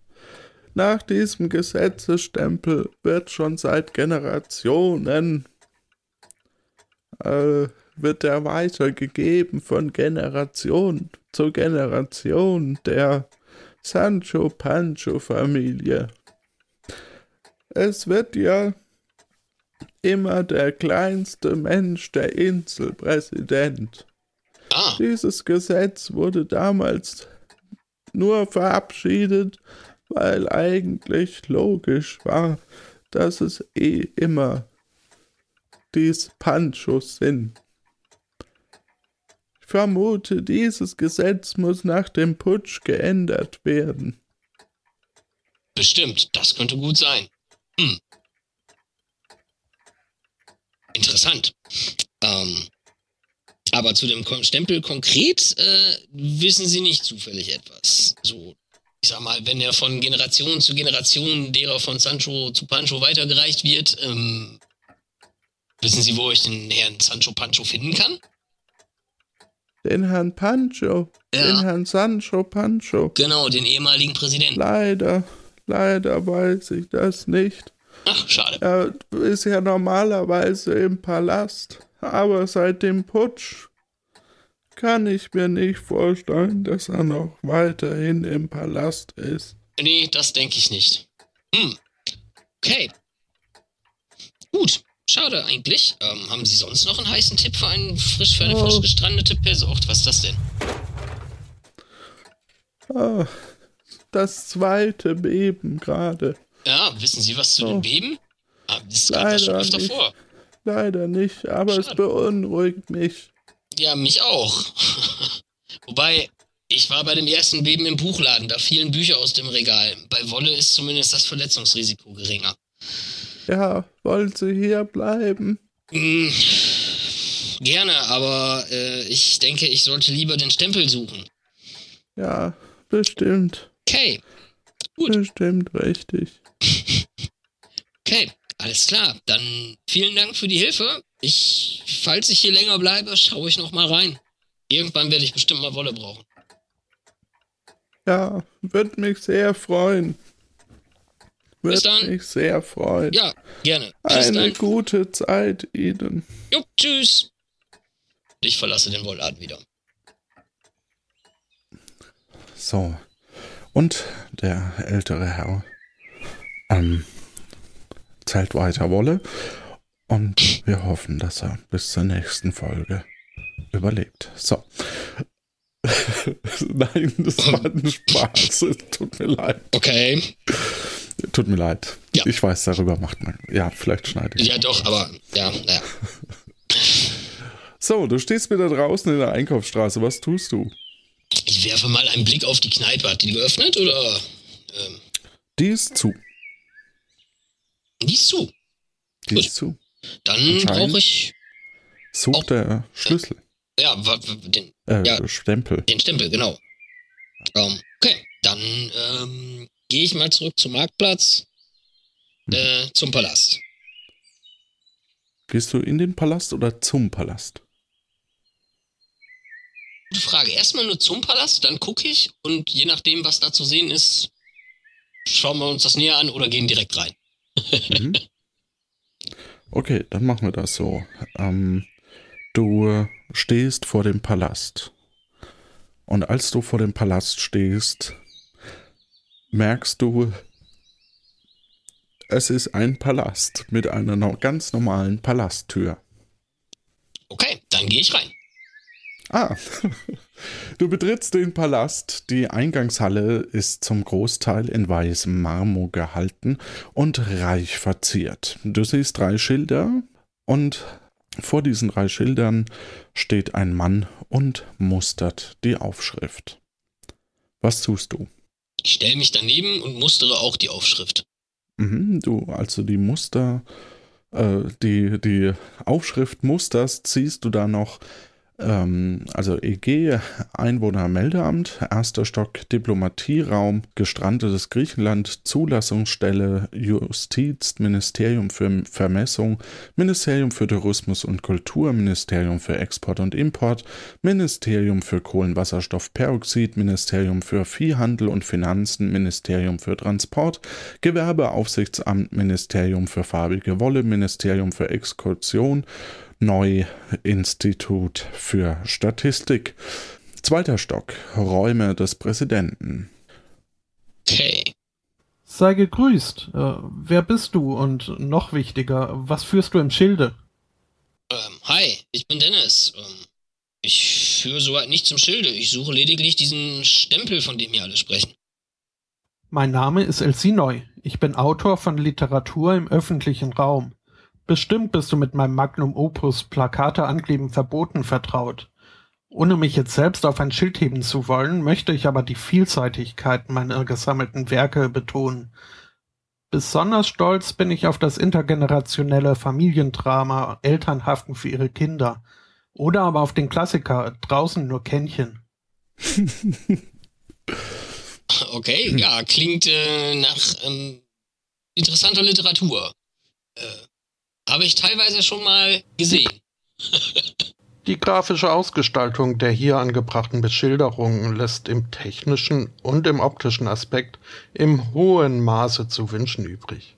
Nach diesem Gesetzesstempel wird schon seit Generationen äh, wird er weitergegeben von Generation zu Generation der Sancho Pancho Familie. Es wird ja immer der kleinste Mensch der Insel Präsident.
Ah.
Dieses Gesetz wurde damals nur verabschiedet, weil eigentlich logisch war, dass es eh immer dies Panchos sind. vermute, dieses Gesetz muss nach dem Putsch geändert werden.
Bestimmt, das könnte gut sein. Hm. Interessant. Ähm, aber zu dem Stempel konkret äh, wissen Sie nicht zufällig etwas. So, ich sag mal, wenn er von Generation zu Generation derer von Sancho zu Pancho weitergereicht wird, ähm, wissen Sie, wo ich den Herrn Sancho Pancho finden kann?
Den Herrn Pancho. Ja. Den Herrn Sancho Pancho.
Genau, den ehemaligen Präsidenten.
Leider, leider weiß ich das nicht.
Ach, schade.
Er ist ja normalerweise im Palast, aber seit dem Putsch kann ich mir nicht vorstellen, dass er noch weiterhin im Palast ist.
Nee, das denke ich nicht. Hm. Okay. Gut. Schade eigentlich. Ähm, haben Sie sonst noch einen heißen Tipp für, einen frisch, für eine oh. frisch gestrandete Person? Was ist das denn?
Oh, das zweite Beben gerade.
Ja, wissen Sie was zu oh. dem Beben? Ah, das
Leider schon öfter nicht. vor. Leider nicht, aber Schade. es beunruhigt mich.
Ja, mich auch. [laughs] Wobei, ich war bei dem ersten Beben im Buchladen, da fielen Bücher aus dem Regal. Bei Wolle ist zumindest das Verletzungsrisiko geringer.
Ja, wollen Sie hier bleiben?
Hm, gerne, aber äh, ich denke, ich sollte lieber den Stempel suchen.
Ja, bestimmt.
Okay. Gut.
Bestimmt richtig. [laughs]
okay, alles klar. Dann vielen Dank für die Hilfe. Ich, falls ich hier länger bleibe, schaue ich noch mal rein. Irgendwann werde ich bestimmt mal Wolle brauchen.
Ja, würde mich sehr freuen.
Würde dann.
mich sehr freuen.
Ja, gerne.
Bis Eine dann. gute Zeit Ihnen.
Jo, tschüss. Ich verlasse den Wollladen wieder.
So. Und der ältere Herr ähm, zählt weiter Wolle. Und wir hoffen, dass er bis zur nächsten Folge überlebt. So. [laughs] Nein, das war ein Spaß. Tut mir leid.
Okay.
Tut mir leid. Ja. Ich weiß, darüber macht man. Ja, vielleicht schneide ich.
Ja, doch, aber ja, ja.
So, du stehst wieder draußen in der Einkaufsstraße. Was tust du?
Ich werfe mal einen Blick auf die Kneipe. Hat die geöffnet oder? Ähm?
Die ist zu.
Die ist zu.
Die Gut. ist zu.
Dann brauche ich.
Sucht der Schlüssel.
Ja, den
äh, ja, Stempel.
Den Stempel, genau. Um, ähm, okay, dann ähm, gehe ich mal zurück zum Marktplatz, hm. äh, zum Palast.
Gehst du in den Palast oder zum Palast?
Gute Frage. Erstmal nur zum Palast, dann gucke ich und je nachdem, was da zu sehen ist, schauen wir uns das näher an oder gehen direkt rein. Mhm.
Okay, dann machen wir das so. Ähm, du stehst vor dem Palast. Und als du vor dem Palast stehst, merkst du, es ist ein Palast mit einer ganz normalen Palasttür.
Okay, dann gehe ich rein.
Ah, [laughs] du betrittst den Palast. Die Eingangshalle ist zum Großteil in weißem Marmor gehalten und reich verziert. Du siehst drei Schilder und vor diesen drei Schildern steht ein Mann und mustert die Aufschrift. Was tust du?
Ich stelle mich daneben und mustere auch die Aufschrift.
Mhm, du also die Muster, äh, die, die Aufschrift musterst, ziehst du da noch ähm, also EG, Einwohnermeldeamt, erster Stock, Diplomatieraum, gestrandetes Griechenland, Zulassungsstelle, Justiz, Ministerium für Vermessung, Ministerium für Tourismus und Kultur, Ministerium für Export und Import, Ministerium für Kohlenwasserstoffperoxid, Ministerium für Viehhandel und Finanzen, Ministerium für Transport, Gewerbeaufsichtsamt, Ministerium für farbige Wolle, Ministerium für Exkursion, Neu-Institut für Statistik. Zweiter Stock, Räume des Präsidenten.
Okay.
Sei gegrüßt. Äh, wer bist du und noch wichtiger, was führst du im Schilde?
Ähm, hi, ich bin Dennis. Ähm, ich führe soweit nichts im Schilde. Ich suche lediglich diesen Stempel, von dem hier alle sprechen.
Mein Name ist Elsinoi. Ich bin Autor von Literatur im öffentlichen Raum. Bestimmt bist du mit meinem Magnum Opus Plakate ankleben verboten vertraut. Ohne mich jetzt selbst auf ein Schild heben zu wollen, möchte ich aber die Vielseitigkeit meiner gesammelten Werke betonen. Besonders stolz bin ich auf das intergenerationelle Familiendrama Eltern haften für ihre Kinder oder aber auf den Klassiker Draußen nur Kännchen. [laughs]
Okay, ja, klingt äh, nach ähm, interessanter Literatur. Äh, Habe ich teilweise schon mal gesehen. [laughs]
Die grafische Ausgestaltung der hier angebrachten Beschilderungen lässt im technischen und im optischen Aspekt im hohen Maße zu wünschen übrig.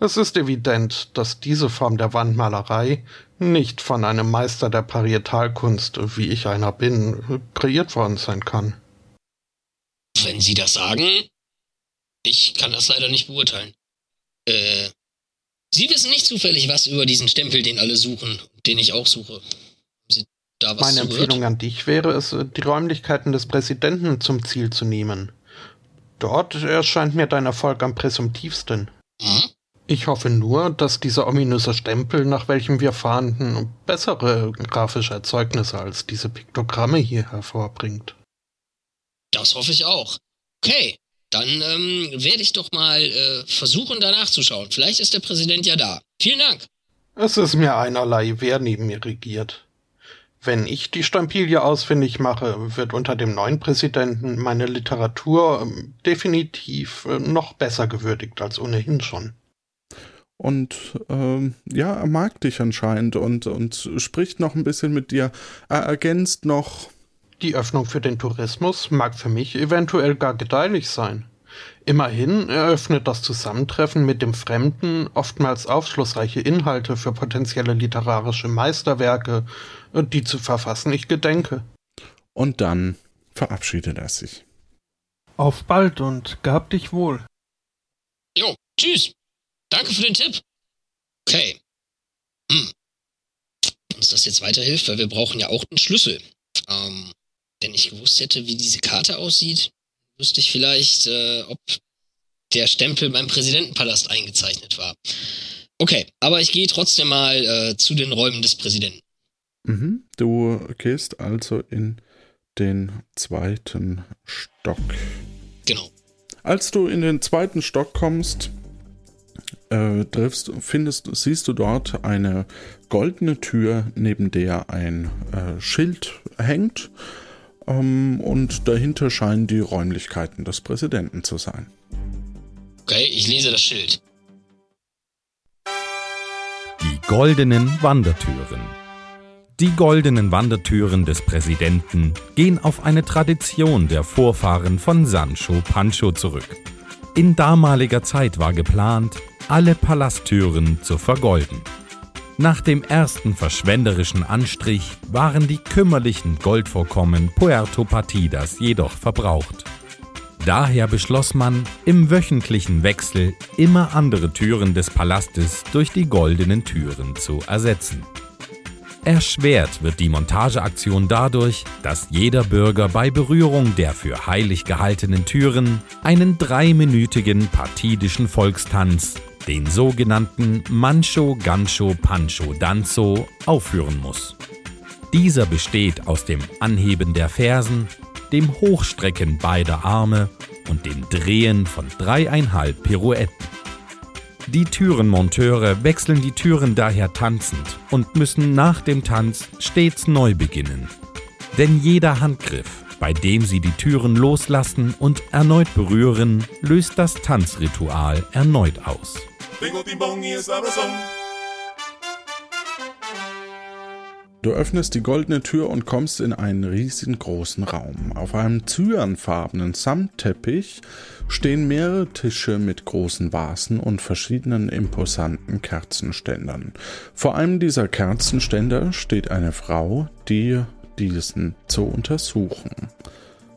Es ist evident, dass diese Form der Wandmalerei nicht von einem Meister der Parietalkunst, wie ich einer bin, kreiert worden sein kann.
Wenn Sie das sagen, ich kann das leider nicht beurteilen. Äh, Sie wissen nicht zufällig was über diesen Stempel, den alle suchen, den ich auch suche. Sie da was
Meine
zugehört?
Empfehlung an dich wäre es, die Räumlichkeiten des Präsidenten zum Ziel zu nehmen. Dort erscheint mir dein Erfolg am präsumptivsten.
Hm?
Ich hoffe nur, dass dieser ominöse Stempel, nach welchem wir fahnden, bessere grafische Erzeugnisse als diese Piktogramme hier hervorbringt.
Das hoffe ich auch. Okay, dann ähm, werde ich doch mal äh, versuchen, da nachzuschauen. Vielleicht ist der Präsident ja da. Vielen Dank.
Es ist mir einerlei, wer neben mir regiert. Wenn ich die Stampilie ausfindig mache, wird unter dem neuen Präsidenten meine Literatur ähm, definitiv äh, noch besser gewürdigt als ohnehin schon.
Und ähm, ja, er mag dich anscheinend und, und spricht noch ein bisschen mit dir. Er ergänzt noch,
Die Öffnung für den Tourismus mag für mich eventuell gar gedeihlich sein. Immerhin eröffnet das Zusammentreffen mit dem Fremden oftmals aufschlussreiche Inhalte für potenzielle literarische Meisterwerke, die zu verfassen ich gedenke.
und dann verabschiedet er sich.
Auf bald und gab dich wohl.
Jo, tschüss. Danke für den Tipp. Okay. Hm. Uns das jetzt weiterhilft, weil wir brauchen ja auch den Schlüssel. Ähm, wenn ich gewusst hätte, wie diese Karte aussieht, wüsste ich vielleicht, äh, ob der Stempel beim Präsidentenpalast eingezeichnet war. Okay, aber ich gehe trotzdem mal äh, zu den Räumen des Präsidenten.
Mhm. Du gehst also in den zweiten Stock.
Genau.
Als du in den zweiten Stock kommst, äh, triffst, findest, siehst du dort eine goldene Tür, neben der ein äh, Schild hängt. Ähm, und dahinter scheinen die Räumlichkeiten des Präsidenten zu sein.
Okay, ich lese das Schild.
Die goldenen Wandertüren. Die goldenen Wandertüren des Präsidenten gehen auf eine Tradition der Vorfahren von Sancho Pancho zurück. In damaliger Zeit war geplant, alle Palasttüren zu vergolden. Nach dem ersten verschwenderischen Anstrich waren die kümmerlichen Goldvorkommen Puerto Partidas jedoch verbraucht. Daher beschloss man, im wöchentlichen Wechsel immer andere Türen des Palastes durch die goldenen Türen zu ersetzen. Erschwert wird die Montageaktion dadurch, dass jeder Bürger bei Berührung der für heilig gehaltenen Türen einen dreiminütigen partidischen Volkstanz, den sogenannten Mancho Gancho Pancho Danzo, aufführen muss. Dieser besteht aus dem Anheben der Fersen, dem Hochstrecken beider Arme und dem Drehen von dreieinhalb Pirouetten. Die Türenmonteure wechseln die Türen daher tanzend und müssen nach dem Tanz stets neu beginnen. Denn jeder Handgriff, bei dem sie die Türen loslassen und erneut berühren, löst das Tanzritual erneut aus.
Tengo timbón y es sabrosón.
Du öffnest die goldene Tür und kommst in einen riesengroßen Raum. Auf einem zyanfarbenen Samtteppich stehen mehrere Tische mit großen Vasen und verschiedenen imposanten Kerzenständern. Vor einem dieser Kerzenständer steht eine Frau, die diesen zu untersuchen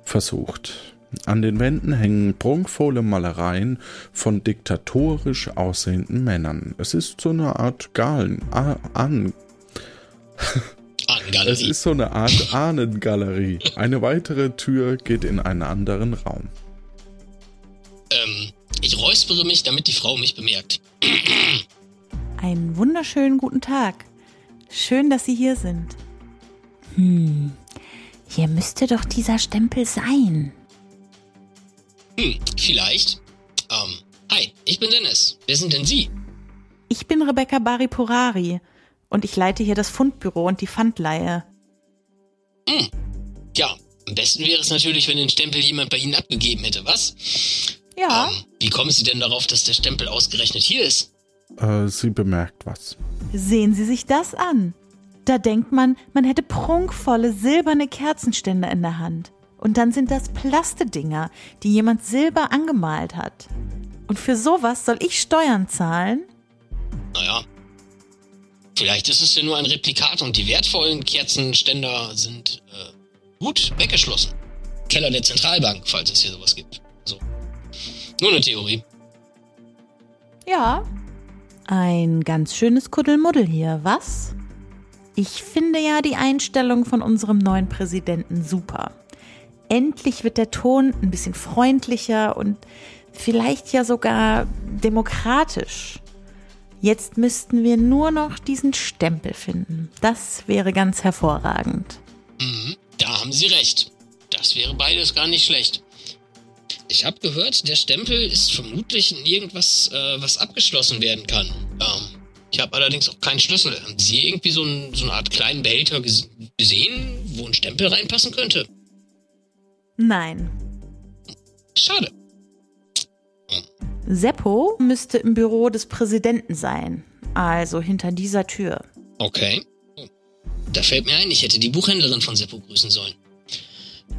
versucht. An den Wänden hängen prunkvolle Malereien von diktatorisch aussehenden Männern. Es ist so eine Art Galen, ah, an, es
Ahnengalerie.
ist so eine Art Ahnengalerie. Eine weitere Tür geht in einen anderen Raum.
Ähm, ich räuspere mich, damit die Frau mich bemerkt.
Einen wunderschönen guten Tag. Schön, dass Sie hier sind. Hm. Hier müsste doch dieser Stempel sein.
Hm, vielleicht. Ähm, hi, ich bin Dennis. Wer sind denn Sie?
Ich bin Rebecca Baripurari und ich leite hier das Fundbüro und die Pfandleihe.
Hm, ja, am besten wäre es natürlich, wenn den Stempel jemand bei Ihnen abgegeben hätte, was?
Ja.
Ähm, wie kommen Sie denn darauf, dass der Stempel ausgerechnet hier ist?
Äh, sie bemerkt was.
Sehen Sie sich das an. Da denkt man, man hätte prunkvolle silberne Kerzenständer in der Hand. Und dann sind das Plastedinger, die jemand silber angemalt hat. Und für sowas soll ich Steuern zahlen?
Naja. Vielleicht ist es ja nur ein Replikat und die wertvollen Kerzenständer sind äh, gut weggeschlossen. Keller der Zentralbank, falls es hier sowas gibt. So. Nur eine Theorie.
Ja. Ein ganz schönes Kuddelmuddel hier, was? Ich finde ja die Einstellung von unserem neuen Präsidenten super. Endlich wird der Ton ein bisschen freundlicher und vielleicht ja sogar demokratisch. Jetzt müssten wir nur noch diesen Stempel finden. Das wäre ganz hervorragend.
Mhm, da haben Sie recht. Das wäre beides gar nicht schlecht. Ich habe gehört, der Stempel ist vermutlich in irgendwas, äh, was abgeschlossen werden kann. Ähm, ich habe allerdings auch keinen Schlüssel. Haben Sie irgendwie so, ein, so eine Art kleinen Behälter ges gesehen, wo ein Stempel reinpassen könnte?
Nein.
Schade.
Seppo müsste im Büro des Präsidenten sein. Also hinter dieser Tür.
Okay. Da fällt mir ein, ich hätte die Buchhändlerin von Seppo grüßen sollen.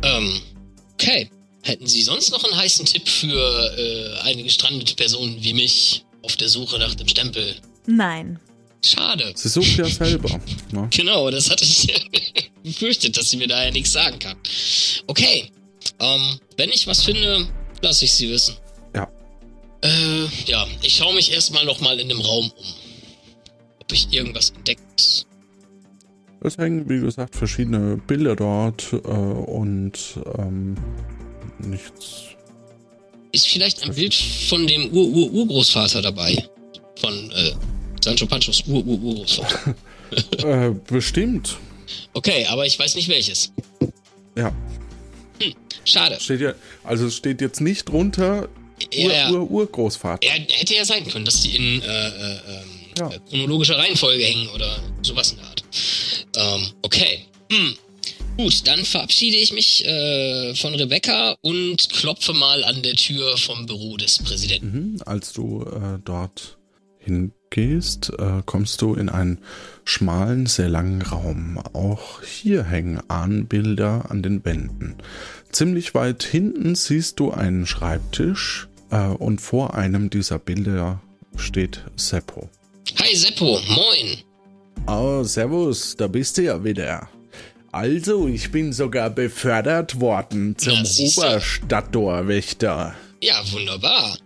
Ähm, okay. Hätten Sie sonst noch einen heißen Tipp für äh, eine gestrandete Person wie mich auf der Suche nach dem Stempel?
Nein.
Schade.
Sie sucht ja selber. Ne? [laughs]
Genau, das hatte ich [laughs] befürchtet, dass sie mir daher nichts sagen kann. Okay. Ähm, wenn ich was finde, lasse ich Sie wissen.
Ja.
Äh, ja, ich schaue mich erstmal nochmal in dem Raum um. Ob ich irgendwas entdeckt.
Es hängen, wie gesagt, verschiedene Bilder dort äh, und ähm, nichts.
Ist vielleicht ein Bild von dem Ur-Ur-Urgroßvater dabei? Von äh, Sancho Panchos Ur-Ur-Urgroßvater. [laughs]
äh, bestimmt.
Okay, aber ich weiß nicht welches.
Ja.
Schade.
Steht ja, also steht jetzt nicht drunter
Ja, ja.
Ur-Ur-Urgroßvater.
Er hätte ja sein können, dass die in äh, äh, ähm,
Ja.
äh, chronologischer Reihenfolge hängen oder sowas in der Art. Ähm, okay. Hm. Gut, dann verabschiede ich mich äh, von Rebecca und klopfe mal an der Tür vom Büro des Präsidenten.
Mhm. Als du äh, dort hingehst, äh, kommst du in einen schmalen, sehr langen Raum. Auch hier hängen Ahnenbilder an den Wänden. Ziemlich weit hinten siehst du einen Schreibtisch äh, und vor einem dieser Bilder steht Seppo.
Hi Seppo, moin.
Oh, servus, da bist du ja wieder. Also, ich bin sogar befördert worden zum
du.
Oberstadttorwächter.
Ja, wunderbar.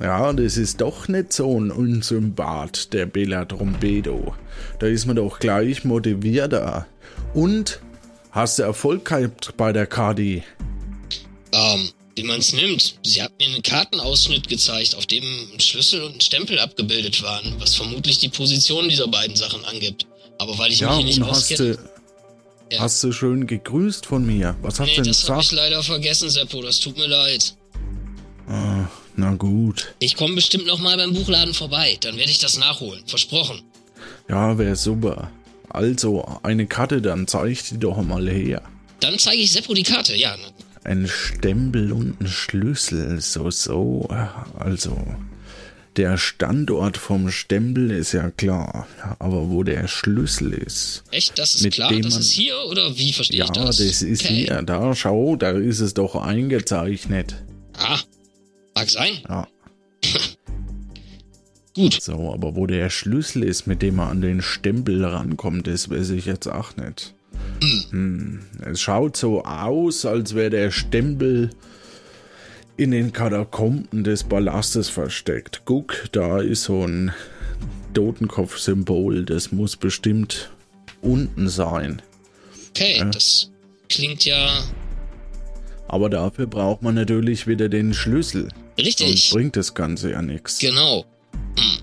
Ja, das ist doch nicht so ein Unsympath, der Bella Trompedo. Da ist man doch gleich motivierter. Und? Hast du Erfolg gehabt bei der Kadi?
Ähm, wie man's nimmt. Sie hat mir einen Kartenausschnitt gezeigt, auf dem Schlüssel und Stempel abgebildet waren, was vermutlich die Position dieser beiden Sachen angibt. Aber weil ich
Ja,
mich hier nicht auskenne...
du, hast du schön gegrüßt von mir? Was hast
Nee,
du denn
das habe ich
gesagt?
leider vergessen, Seppo. Das tut mir leid.
Ah, na gut.
Ich komme bestimmt noch mal beim Buchladen vorbei. Dann werde ich das nachholen. Versprochen.
Ja, wäre super. Also, eine Karte, dann zeig die doch mal her.
Dann zeige ich Seppo die Karte. Ja,
Ein Stempel und ein Schlüssel, so, so. Also, der Standort vom Stempel ist ja klar, aber wo der Schlüssel ist.
echt? Das ist
Mit
klar?
dem
Das
man-
ist hier? Oder wie verstehe
Ja,
ich das?
das ist
Okay.
hier. Da, schau, da ist es doch eingezeichnet.
Ah, mag sein.
Ja. [laughs]
Gut.
So, aber wo der Schlüssel ist, mit dem man an den Stempel rankommt, das weiß ich jetzt auch nicht. Hm. Es schaut so aus, als wäre der Stempel in den Katakomben des Palastes versteckt. Guck, da ist so ein Totenkopf-Symbol. Das muss bestimmt unten sein.
Okay,
Ja.
das klingt ja
Aber dafür braucht man natürlich wieder den Schlüssel.
richtig.
Sonst bringt das Ganze ja nichts.
Genau. Hm.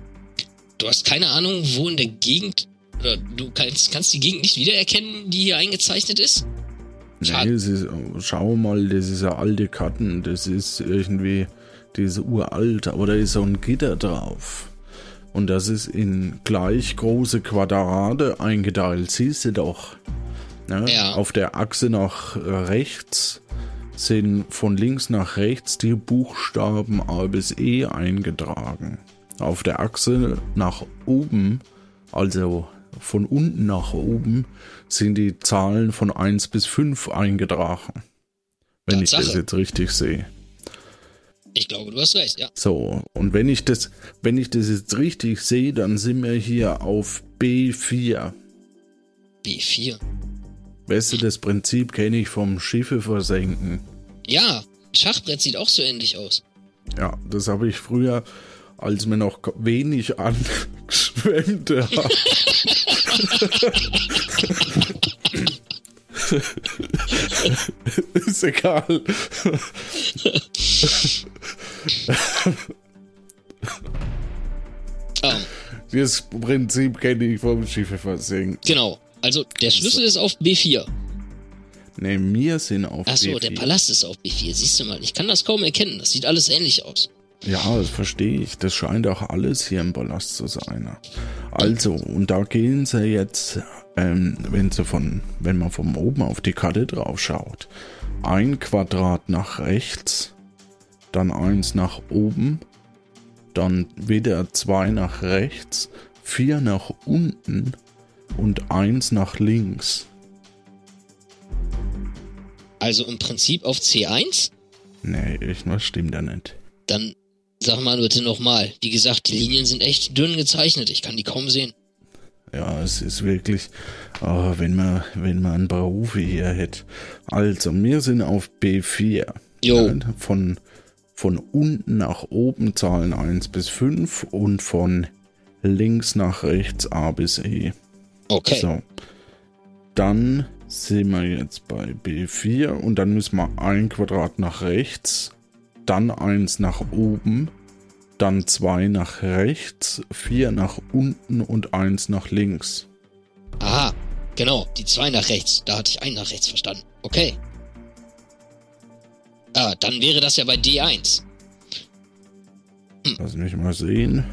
Du hast keine Ahnung, wo in der Gegend. Oder du kannst, kannst die Gegend nicht wiedererkennen, die hier eingezeichnet ist?
Nee, es ist, schau mal, das ist eine alte Karten. Das ist irgendwie, die ist uralt, aber da ist so ein Gitter drauf. Und das ist in gleich große Quadrate eingeteilt. Siehst du doch. Ne?
Ja.
Auf der Achse nach rechts sind von links nach rechts die Buchstaben A bis E eingetragen. Auf der Achse nach oben, also von unten nach oben, sind die Zahlen von 1 bis 5 eingetragen. Wenn ich das
Tatsache.
jetzt richtig sehe.
Ich glaube, du hast recht, ja.
So, und wenn ich das, wenn ich das jetzt richtig sehe, dann sind wir hier auf B4.
B4.
Weißt du, das Prinzip kenne ich vom Schiffe versenken.
Ja, Schachbrett sieht auch so ähnlich aus.
Ja, das habe ich früher, als mir noch wenig angeschwemmte hat. Ist egal.
Ähm,
Das Prinzip kenne ich vom Schiffe versenken.
genau. Also, der Schlüssel ist auf B4.
Ne, wir sind auf
Achso,
B4.
der Palast ist auf B4. Siehst du mal, ich kann das kaum erkennen. Das sieht alles ähnlich aus.
Ja, das verstehe ich. Das scheint auch alles hier im Palast zu sein. Also, und da gehen sie jetzt, ähm, wenn sie von, wenn man von oben auf die Karte drauf schaut, ein Quadrat nach rechts, dann eins nach oben, dann wieder zwei nach rechts, vier nach unten und eins nach links.
Also im Prinzip auf C1?
Nee, irgendwas stimmt da nicht.
Dann sag mal bitte nochmal. Wie gesagt, die Linien sind echt dünn gezeichnet. Ich kann die kaum sehen.
Ja, es ist wirklich, oh, wenn man, wenn man einen Profi hier hätte. Also, wir sind auf B4.
Jo.
Von, von unten nach oben Zahlen 1 bis 5 und von links nach rechts A bis E.
Okay.
So. Dann sind wir jetzt bei B4 und dann müssen wir ein Quadrat nach rechts, dann eins nach oben, dann zwei nach rechts, vier nach unten und eins nach links.
Aha, genau. Die zwei nach rechts. Da hatte ich einen nach rechts verstanden. Okay. Ah, dann wäre das ja bei D1.
Lass mich mal sehen.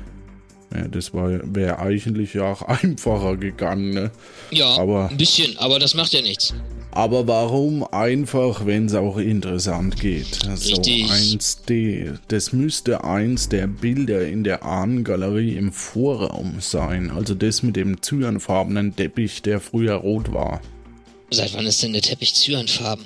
Ja, das wäre eigentlich ja auch [laughs] einfacher gegangen. Ne?
Ja,
Aber-
ein bisschen, aber das macht ja nichts.
Aber warum einfach, wenn es auch interessant geht? So,
Richtig.
1D. Das müsste eins der Bilder in der Ahnengalerie im Vorraum sein. Also das mit dem zyanfarbenen Teppich, der früher rot war.
Seit wann ist denn der Teppich Cyanfarben?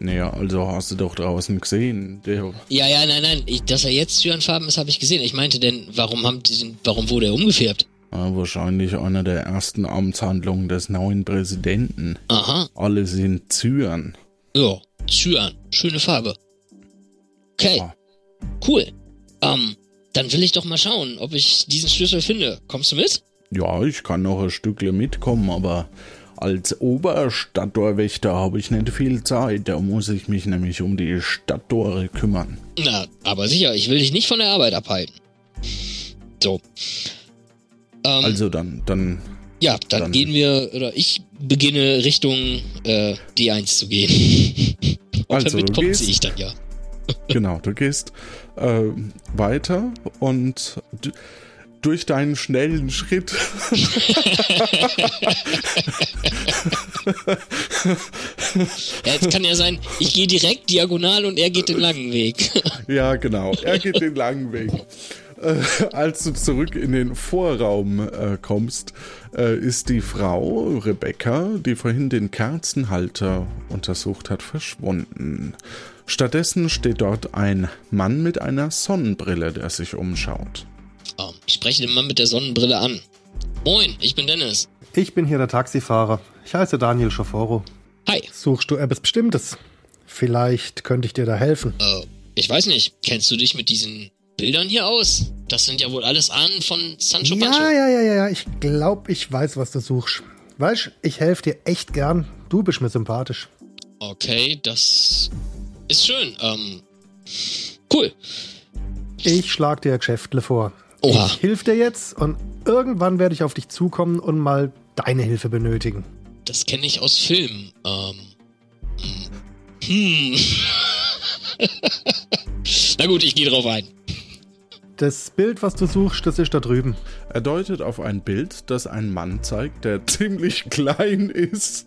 Naja, also hast du doch draußen gesehen. Der,
Ja, ja, nein, nein. Ich, dass er jetzt Cyanfarben ist, habe ich gesehen. Ich meinte denn, warum haben die, warum wurde er umgefärbt?
Wahrscheinlich einer der ersten Amtshandlungen des neuen Präsidenten.
Aha.
Alle sind Zyan.
Ja, Cyan. Schöne Farbe. Okay. Cool. Ähm, dann will ich doch mal schauen, ob ich diesen Schlüssel finde. Kommst du mit?
Ja, ich kann noch ein Stückle mitkommen, aber als Oberstadttorwächter habe ich nicht viel Zeit. Da muss ich mich nämlich um die Stadttore kümmern.
Na, aber sicher, ich will dich nicht von der Arbeit abhalten. So. Ähm,
Also dann, dann,
ja, dann,
dann-
gehen wir, oder ich beginne Richtung äh, D1 zu gehen. [laughs] Und
Also,
damit kommt ich dann ja. [laughs]
genau, du gehst äh, weiter und durch deinen schnellen Schritt [laughs]
Ja, jetzt kann ja sein, ich gehe direkt diagonal und er geht den langen Weg.
Ja, genau. Er geht den langen Weg. Äh, als du zurück in den Vorraum äh, kommst, äh, ist die Frau, Rebecca, die vorhin den Kerzenhalter untersucht hat, verschwunden. Stattdessen steht dort ein Mann mit einer Sonnenbrille, der sich umschaut.
Ähm, ich spreche den Mann mit der Sonnenbrille an. Moin, ich bin Dennis.
Ich bin hier der Taxifahrer. Ich heiße Daniel Schoforo.
Hi.
Suchst du etwas Bestimmtes? Vielleicht könnte ich dir da helfen.
Äh, ich weiß nicht, kennst du dich mit diesen Bildern hier aus? Das sind ja wohl alles Ahnen von Sancho Pancho.
Ja, ja, ja, ja, ja. Ich glaube, ich weiß, was du suchst. Weißt, ich helfe dir echt gern. Du bist mir sympathisch.
Okay, das ist schön. Ähm, cool.
Ich schlag dir Geschäftle vor.
Oha.
Ich hilf dir jetzt und irgendwann werde ich auf dich zukommen und mal deine Hilfe benötigen.
Das kenne ich aus Filmen. Ähm, hm. [laughs] Na gut, ich gehe drauf ein.
Das Bild, was du suchst, das ist da drüben.
Er deutet auf ein Bild, das einen Mann zeigt, der [laughs] ziemlich klein ist,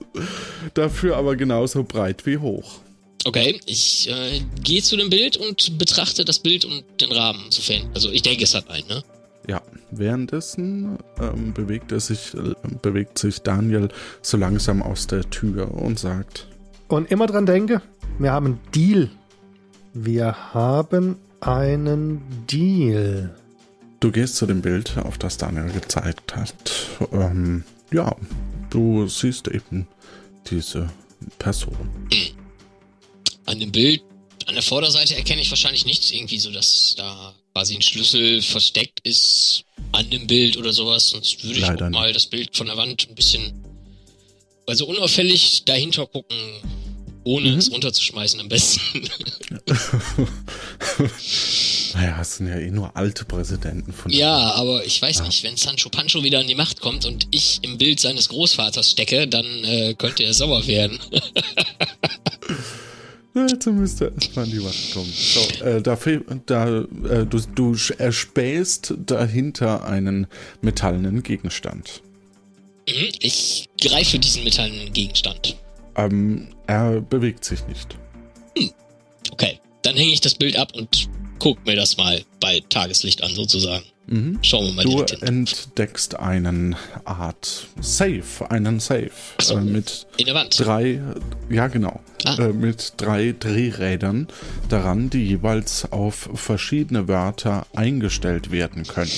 dafür aber genauso breit wie hoch.
Okay, ich äh, gehe zu dem Bild und betrachte das Bild und den Rahmen, sofern. Also ich denke, es hat einen, ne?
Ja, währenddessen ähm, bewegt, er sich, äh, bewegt sich Daniel so langsam aus der Tür und sagt:
Und immer dran denke, wir haben einen Deal. Wir haben einen Deal.
Du gehst zu dem Bild, auf das Daniel gezeigt hat. Ähm, ja, du siehst eben diese Person.
An dem Bild, an der Vorderseite erkenne ich wahrscheinlich nichts irgendwie so, dass da quasi ein Schlüssel versteckt ist an dem Bild oder sowas. Sonst würde ich
Leider
auch mal das Bild von der Wand ein bisschen, also unauffällig dahinter gucken, ohne
Mhm.
es runterzuschmeißen am besten. [laughs]
Naja, es sind ja eh nur alte Präsidenten von.
ja, aber ich weiß nicht, wenn Sancho Pancho wieder an die Macht kommt und ich im Bild seines Großvaters stecke, dann äh, könnte er sauer werden. [laughs]
Dazu müsste erstmal an die Macht kommen. So, äh, da, da äh, du, du erspähst dahinter einen metallenen Gegenstand.
Mhm, ich greife diesen metallenen Gegenstand.
Ähm, er bewegt sich nicht.
Okay, dann hänge ich das Bild ab und guck mir das mal bei Tageslicht an, sozusagen.
Mhm.
Schauen wir mal
Du entdeckst einen Art Safe, einen Safe
so.
äh, mit
In der Wand.
drei, ja genau,
Ah.
äh, mit drei Drehrädern daran, die jeweils auf verschiedene Wörter eingestellt werden können.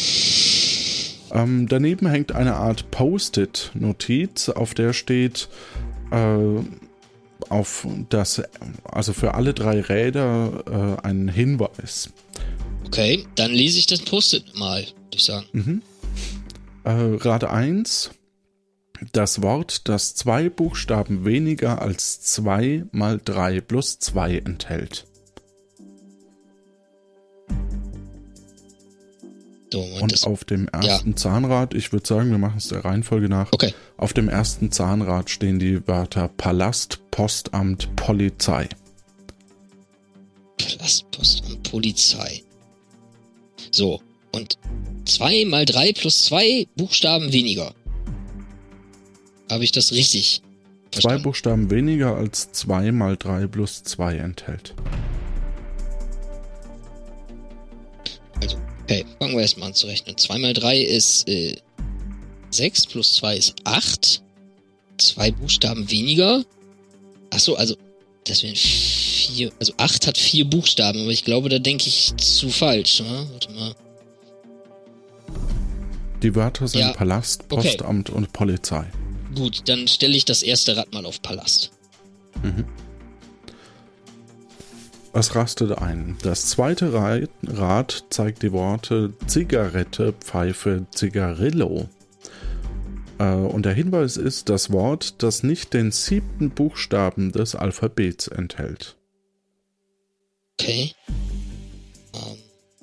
Ähm, daneben hängt eine Art Post-it-Notiz, auf der steht äh, auf das, also für alle drei Räder äh, ein Hinweis.
Okay, dann lese ich das Post-it mal, würde ich sagen.
Mhm. Äh, Rat 1. Das Wort, das zwei Buchstaben weniger als 2 mal 3 plus 2 enthält.
Moment,
Und
das,
auf dem ersten Zahnrad, ich würde sagen, wir machen es der Reihenfolge nach.
Okay.
Auf dem ersten Zahnrad stehen die Wörter Palast, Postamt, Polizei.
Palastpost und Polizei. So, und 2 mal 3 plus 2 Buchstaben weniger. Habe ich das richtig
Zwei
verstanden?
Buchstaben weniger als 2 mal 3 plus 2 enthält.
Also, okay, fangen wir erstmal an zu rechnen. 2 mal 3 ist äh, 6 plus 2 ist 8. Zwei Buchstaben weniger. Achso, also, das wären vier. Also 8 hat vier Buchstaben, aber ich glaube, da denke ich zu falsch. Ne? Warte mal.
Die Wörter sind
Ja,
Palast,
okay.
Postamt und Polizei.
Gut, dann stelle ich das erste Rad mal auf Palast.
Es rastet ein. Das zweite Ra- Rad zeigt die Worte Zigarette, Pfeife, Zigarillo. Äh, Und der Hinweis ist das Wort, das nicht den siebten Buchstaben des Alphabets enthält.
Okay. Ähm,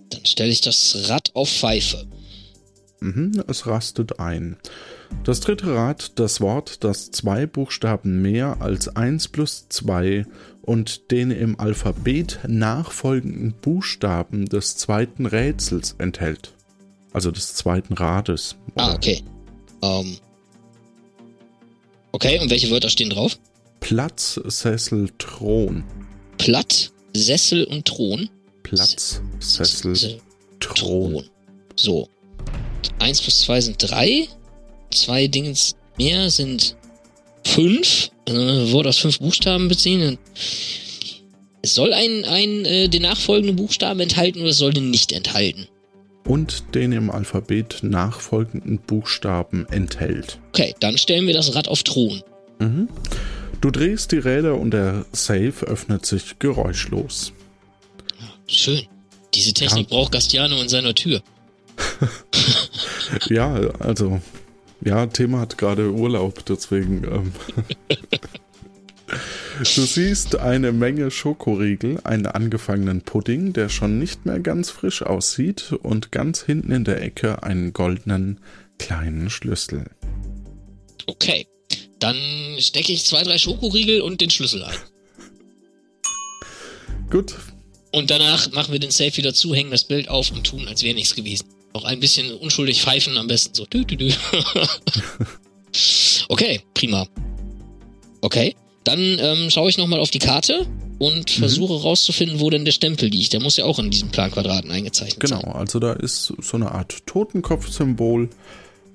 dann stelle ich das Rad auf Pfeife.
Mhm, es rastet ein. Das dritte Rad, das Wort, das zwei Buchstaben mehr als 1 plus 2 und den im Alphabet nachfolgenden Buchstaben des zweiten Rätsels enthält. Also des zweiten Rades.
Ah, okay. Ähm. Okay, und welche Wörter stehen drauf?
Platz, Sessel, Thron.
Platt, Sessel und Thron.
Platz, Sessel,
Sessel,
Thron.
So. 1 plus 2 sind 3. Zwei Dingens mehr sind 5. Also Wort aus fünf Buchstaben beziehen. Es soll ein, ein äh, den nachfolgenden Buchstaben enthalten oder es soll den nicht enthalten.
Und den im Alphabet nachfolgenden Buchstaben enthält.
Okay, dann stellen wir das Rad auf Thron.
Mhm. Du drehst die Räder und der Safe öffnet sich geräuschlos.
Schön. Diese Technik
Ja.
braucht Gastiano in seiner Tür. [laughs]
Ja, also, ja, Thema hat gerade Urlaub, deswegen. Ähm, [laughs] du siehst eine Menge Schokoriegel, einen angefangenen Pudding, der schon nicht mehr ganz frisch aussieht, und ganz hinten in der Ecke einen goldenen kleinen Schlüssel.
Okay. Dann stecke ich zwei, drei Schokoriegel und den Schlüssel ein.
Gut.
Und danach machen wir den Safe wieder zu, hängen das Bild auf und tun, als wäre nichts gewesen. Noch ein bisschen unschuldig pfeifen, am besten so. Dü, dü, dü. okay, prima. Okay, dann ähm, schaue ich nochmal auf die Karte und mhm. versuche rauszufinden, wo denn der Stempel liegt. Der muss ja auch in diesen Planquadraten eingezeichnet
genau, sein. Genau, also da ist so eine Art Totenkopfsymbol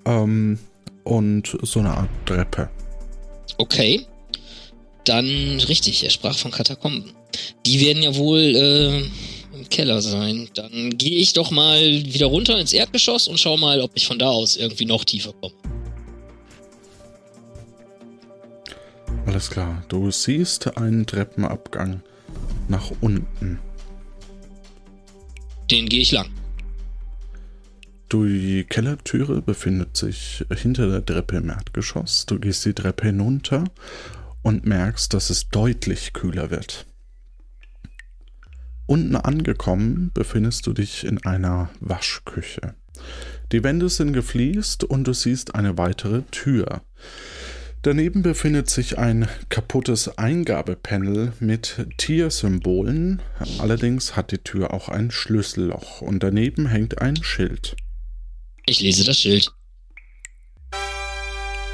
ähm, und so eine Art Treppe.
Okay, dann richtig, er sprach von Katakomben. Die werden ja wohl äh, im Keller sein. Dann gehe ich doch mal wieder runter ins Erdgeschoss und schau mal, ob ich von da aus irgendwie noch tiefer komme.
Alles klar, du siehst einen Treppenabgang nach unten.
Den gehe ich lang.
Die Kellertüre befindet sich hinter der Treppe im Erdgeschoss. Du gehst die Treppe hinunter und merkst, dass es deutlich kühler wird. Unten angekommen befindest du dich in einer Waschküche. Die Wände sind gefliest und du siehst eine weitere Tür. Daneben befindet sich ein kaputtes Eingabepanel mit Tiersymbolen. Allerdings hat die Tür auch ein Schlüsselloch und daneben hängt ein Schild.
Ich lese das Schild.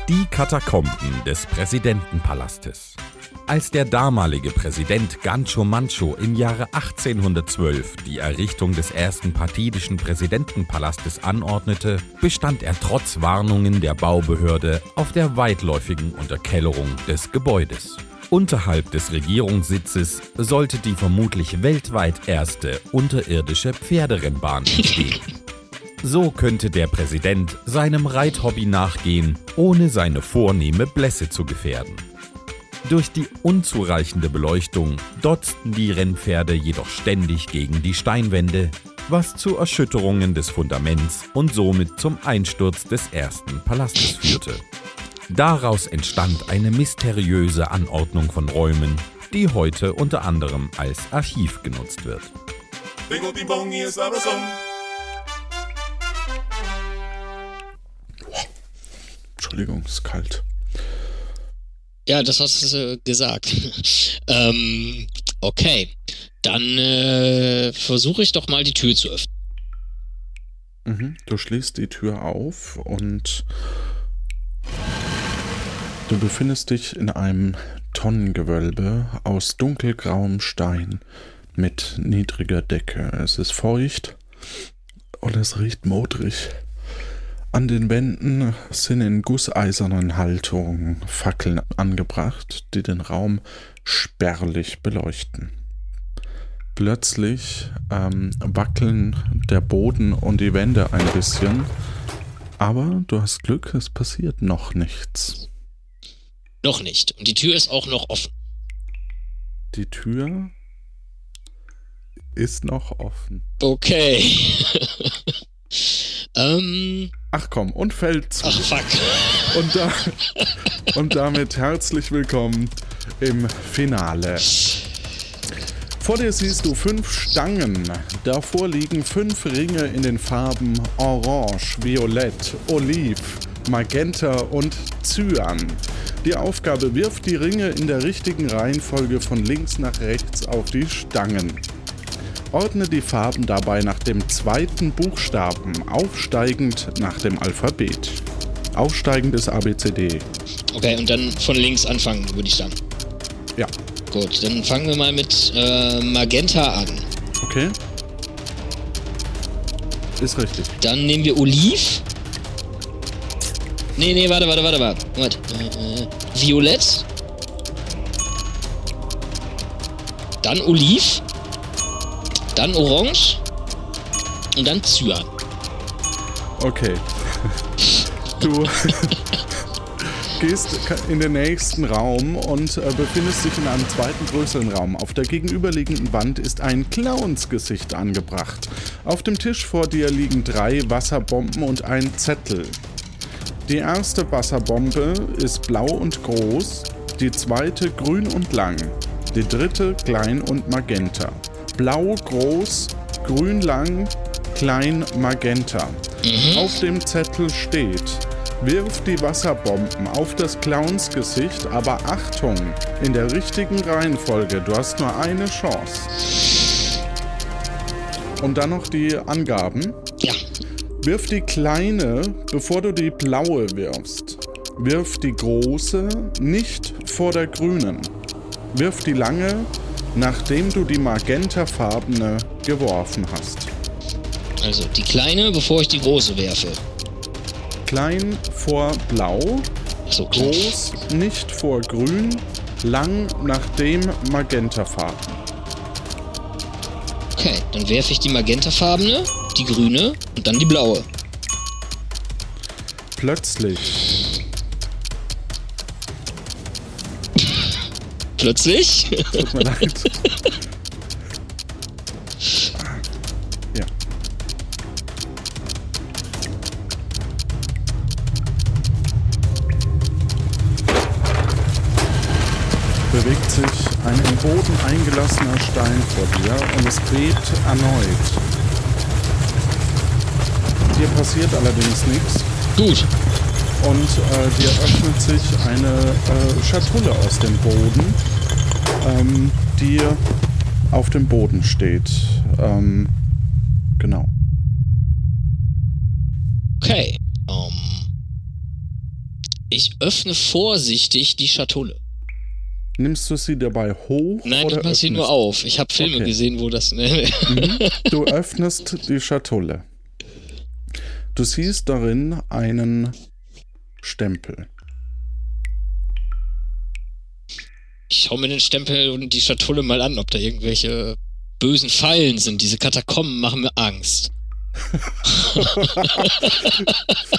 Die Katakomben des Präsidentenpalastes. Als der damalige Präsident Gancho Mancho im Jahre 1812 die Errichtung des ersten partidischen Präsidentenpalastes anordnete, bestand er trotz Warnungen der Baubehörde auf der weitläufigen Unterkellerung des Gebäudes. Unterhalb des Regierungssitzes sollte die vermutlich weltweit erste unterirdische Pferderennbahn entstehen. [laughs] So könnte der Präsident seinem Reithobby nachgehen, ohne seine vornehme Blässe zu gefährden. Durch die unzureichende Beleuchtung dotzten die Rennpferde jedoch ständig gegen die Steinwände, was zu Erschütterungen des Fundaments und somit zum Einsturz des ersten Palastes führte. Daraus entstand eine mysteriöse Anordnung von Räumen, die heute unter anderem als Archiv genutzt wird.
Entschuldigung, ist kalt.
Ja, das hast du gesagt. [laughs] ähm, okay. Dann äh, versuche ich doch mal die Tür zu öffnen.
Mhm. Du schließt die Tür auf und du befindest dich in einem Tonnengewölbe aus dunkelgrauem Stein mit niedriger Decke. Es ist feucht und es riecht modrig. An den Wänden sind in gusseisernen Halterungen Fackeln angebracht, die den Raum spärlich beleuchten. Plötzlich ähm, wackeln der Boden und die Wände ein bisschen, aber du hast Glück, es passiert noch nichts.
Noch nicht. Und die Tür ist auch noch offen.
Die Tür ist noch offen.
Okay. [laughs] ähm,
Ach komm, und Feld 2.
Ach fuck. [laughs]
Und, da, und damit herzlich willkommen im Finale. Vor dir siehst du fünf Stangen. Davor liegen fünf Ringe in den Farben Orange, Violett, Oliv, Magenta und Cyan. Die Aufgabe wirft die Ringe in der richtigen Reihenfolge von links nach rechts auf die Stangen. Ordne die Farben dabei nach dem zweiten Buchstaben, aufsteigend nach dem Alphabet. Aufsteigend ist ABCD.
Okay, und dann von links anfangen, würde ich sagen.
Ja.
Gut, dann fangen wir mal mit äh, Magenta an.
Okay. Ist richtig.
Dann nehmen wir Oliv. Nee, nee, warte, warte, warte, warte. warte. Äh, Violett. Dann Oliv dann Orange und dann Cyan.
Okay. [laughs] Du [laughs] gehst in den nächsten Raum und äh, befindest dich in einem zweiten größeren Raum. Auf der gegenüberliegenden Wand ist ein Clownsgesicht angebracht. Auf dem Tisch vor dir liegen drei Wasserbomben und ein Zettel. Die erste Wasserbombe ist blau und groß, die zweite grün und lang, die dritte klein und magenta. Blau groß, grün lang, klein magenta. Mhm. Auf dem Zettel steht Wirf die Wasserbomben auf das Clownsgesicht, aber Achtung, in der richtigen Reihenfolge. Du hast nur eine Chance. Und dann noch die Angaben.
Ja.
Wirf die kleine, bevor du die blaue wirfst. Wirf die große nicht vor der grünen. Wirf die lange, nachdem du die magentafarbene geworfen hast.
Also die kleine, bevor ich die große werfe.
Klein vor blau,
So,
groß nicht vor grün, lang nachdem magentafarben.
Okay, dann werfe ich die magentafarbene, die grüne und dann die blaue.
Plötzlich
Plötzlich.
Tut mir leid. Ja. Bewegt sich ein im Boden eingelassener Stein vor dir und es bebt erneut. Dir passiert allerdings nichts.
Gut.
Und äh, dir öffnet sich eine äh, Schatulle aus dem Boden, ähm, die auf dem Boden steht. Ähm, genau.
Okay. Ähm, ich öffne vorsichtig die Schatulle.
Nimmst du sie dabei hoch?
Nein,
oder
ich mach sie nur auf. Ich habe Filme
Okay.
gesehen, wo das.
Mhm. [laughs] Du öffnest die Schatulle. Du siehst darin einen Stempel.
Ich schau mir den Stempel und die Schatulle mal an, ob da irgendwelche bösen Fallen sind. Diese Katakomben machen mir Angst. [laughs]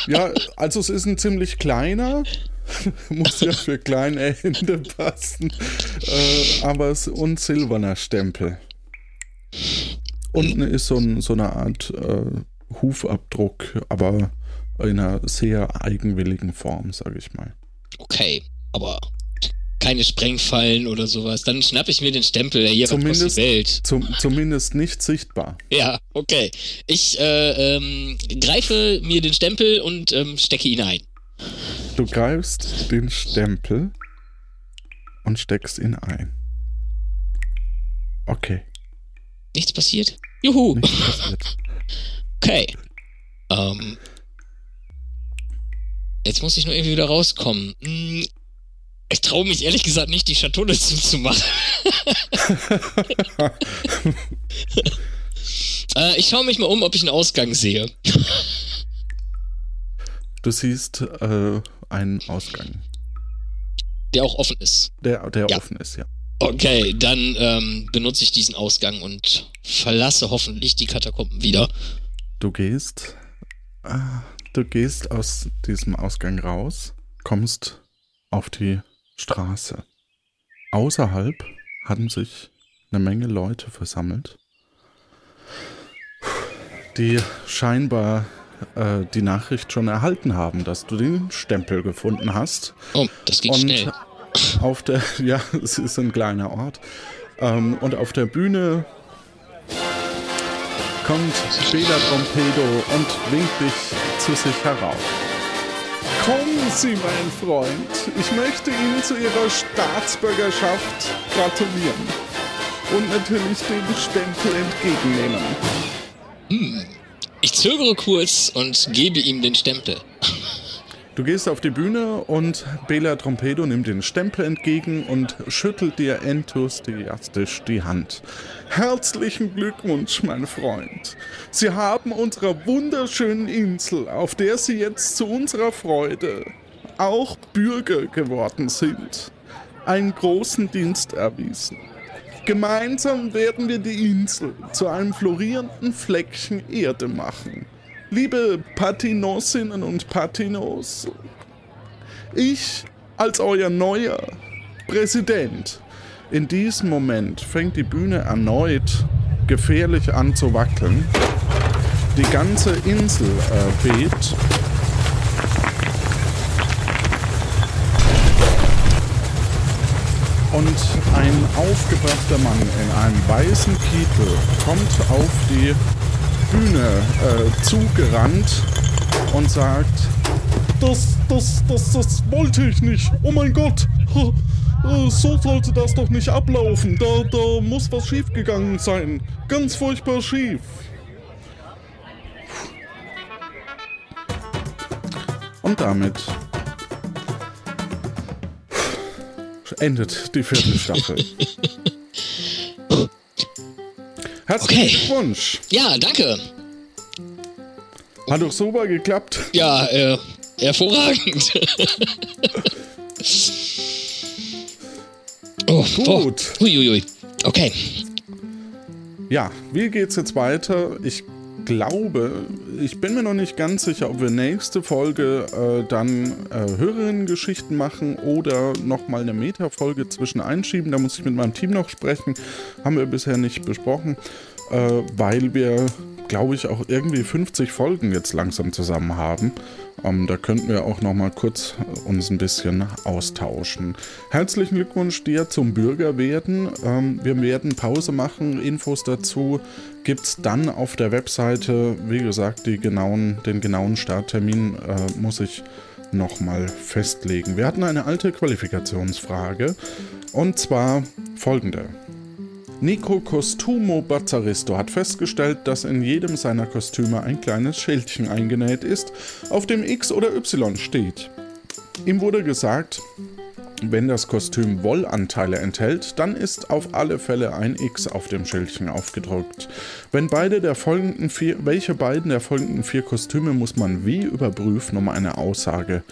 Ja, also es ist ein ziemlich kleiner. [laughs] Muss ja für kleine Hände passen. Äh, aber es ist ein silberner Stempel. Unten ist so, ein, so eine Art äh, Hufabdruck, aber in einer sehr eigenwilligen Form, sage ich mal.
Okay, aber keine Sprengfallen oder sowas. Dann schnapp ich mir den Stempel, hier
Zumindest,
die Welt.
zum, zumindest nicht sichtbar.
Ja, okay. Ich äh, ähm, greife mir den Stempel und ähm, stecke ihn ein.
Du greifst den Stempel und steckst ihn ein. Okay,
Nichts passiert? Juhu.
nichts [laughs] passiert.
Okay. Ähm. Jetzt muss ich nur irgendwie wieder rauskommen. Hm, Ich traue mich ehrlich gesagt nicht, die Schatulle [laughs] zuzumachen. [laughs] äh, ich schaue mich mal um, ob ich einen Ausgang sehe.
Du siehst äh, einen Ausgang,
Der auch offen ist.
der, der
Ja.
offen ist, ja.
Okay, dann ähm, benutze ich diesen Ausgang und verlasse hoffentlich die Katakomben wieder.
Du gehst, äh, du gehst aus diesem Ausgang raus, kommst auf die Straße. Außerhalb hatten sich eine Menge Leute versammelt, die scheinbar äh, die Nachricht schon erhalten haben, dass du den Stempel gefunden hast.
Oh, das ging
und
schnell.
auf der, [laughs] ja, es ist ein kleiner Ort. Ähm, und auf der Bühne kommt Bela Trompedo und winkt dich zu sich herauf. Kommen Sie, mein Freund. Ich möchte Ihnen zu Ihrer Staatsbürgerschaft gratulieren. Und natürlich den Stempel entgegennehmen.
Hm. Ich zögere kurz und gebe ihm den Stempel.
Du gehst auf die Bühne und Bela Trompedo nimmt den Stempel entgegen und schüttelt dir enthusiastisch die Hand. Herzlichen Glückwunsch, mein Freund. Sie haben unserer wunderschönen Insel, auf der Sie jetzt zu unserer Freude auch Bürger geworden sind, einen großen Dienst erwiesen. Gemeinsam werden wir die Insel zu einem florierenden Fleckchen Erde machen. Liebe Patinosinnen und Patinos, ich als euer neuer Präsident. In diesem Moment fängt die Bühne erneut gefährlich an zu wackeln. Die ganze Insel äh, bebt. Und ein aufgebrachter Mann in einem weißen Kittel kommt auf die Bühne äh, zugerannt und sagt, das, das, das, das wollte ich nicht. Oh mein Gott, so sollte das doch nicht ablaufen. Da, da muss was schiefgegangen sein. Ganz furchtbar schief. Und damit endet die vierte Staffel. [laughs] Herzlichen
Okay.
Glückwunsch.
Ja, danke.
Hat doch super geklappt.
Ja, äh, hervorragend. [laughs] oh,
Gut.
Oh. Uiuiui. Okay.
Ja, wie geht's jetzt weiter? Ich glaube, ich bin mir noch nicht ganz sicher, ob wir nächste Folge äh, dann äh, Hörerinnen-Geschichten machen oder nochmal eine Meta-Folge zwischen einschieben. Da muss ich mit meinem Team noch sprechen. Haben wir bisher nicht besprochen, äh, weil wir, glaube ich, auch irgendwie 50 Folgen jetzt langsam zusammen haben. Ähm, da könnten wir auch noch mal kurz äh, uns ein bisschen austauschen. Herzlichen Glückwunsch dir zum Bürgerwerden. Ähm, wir werden Pause machen. Infos dazu gibt es dann auf der Webseite. Wie gesagt, genauen, den genauen Starttermin äh, muss ich noch mal festlegen. Wir hatten eine alte Qualifikationsfrage und zwar folgende. Nico Costumo Bazzaristo hat festgestellt, dass in jedem seiner Kostüme ein kleines Schildchen eingenäht ist, auf dem X oder Y steht. Ihm wurde gesagt, wenn das Kostüm Wollanteile enthält, dann ist auf alle Fälle ein X auf dem Schildchen aufgedruckt. Wenn beide der folgenden vier, welche beiden der folgenden vier Kostüme muss man wie überprüfen, um eine Aussage,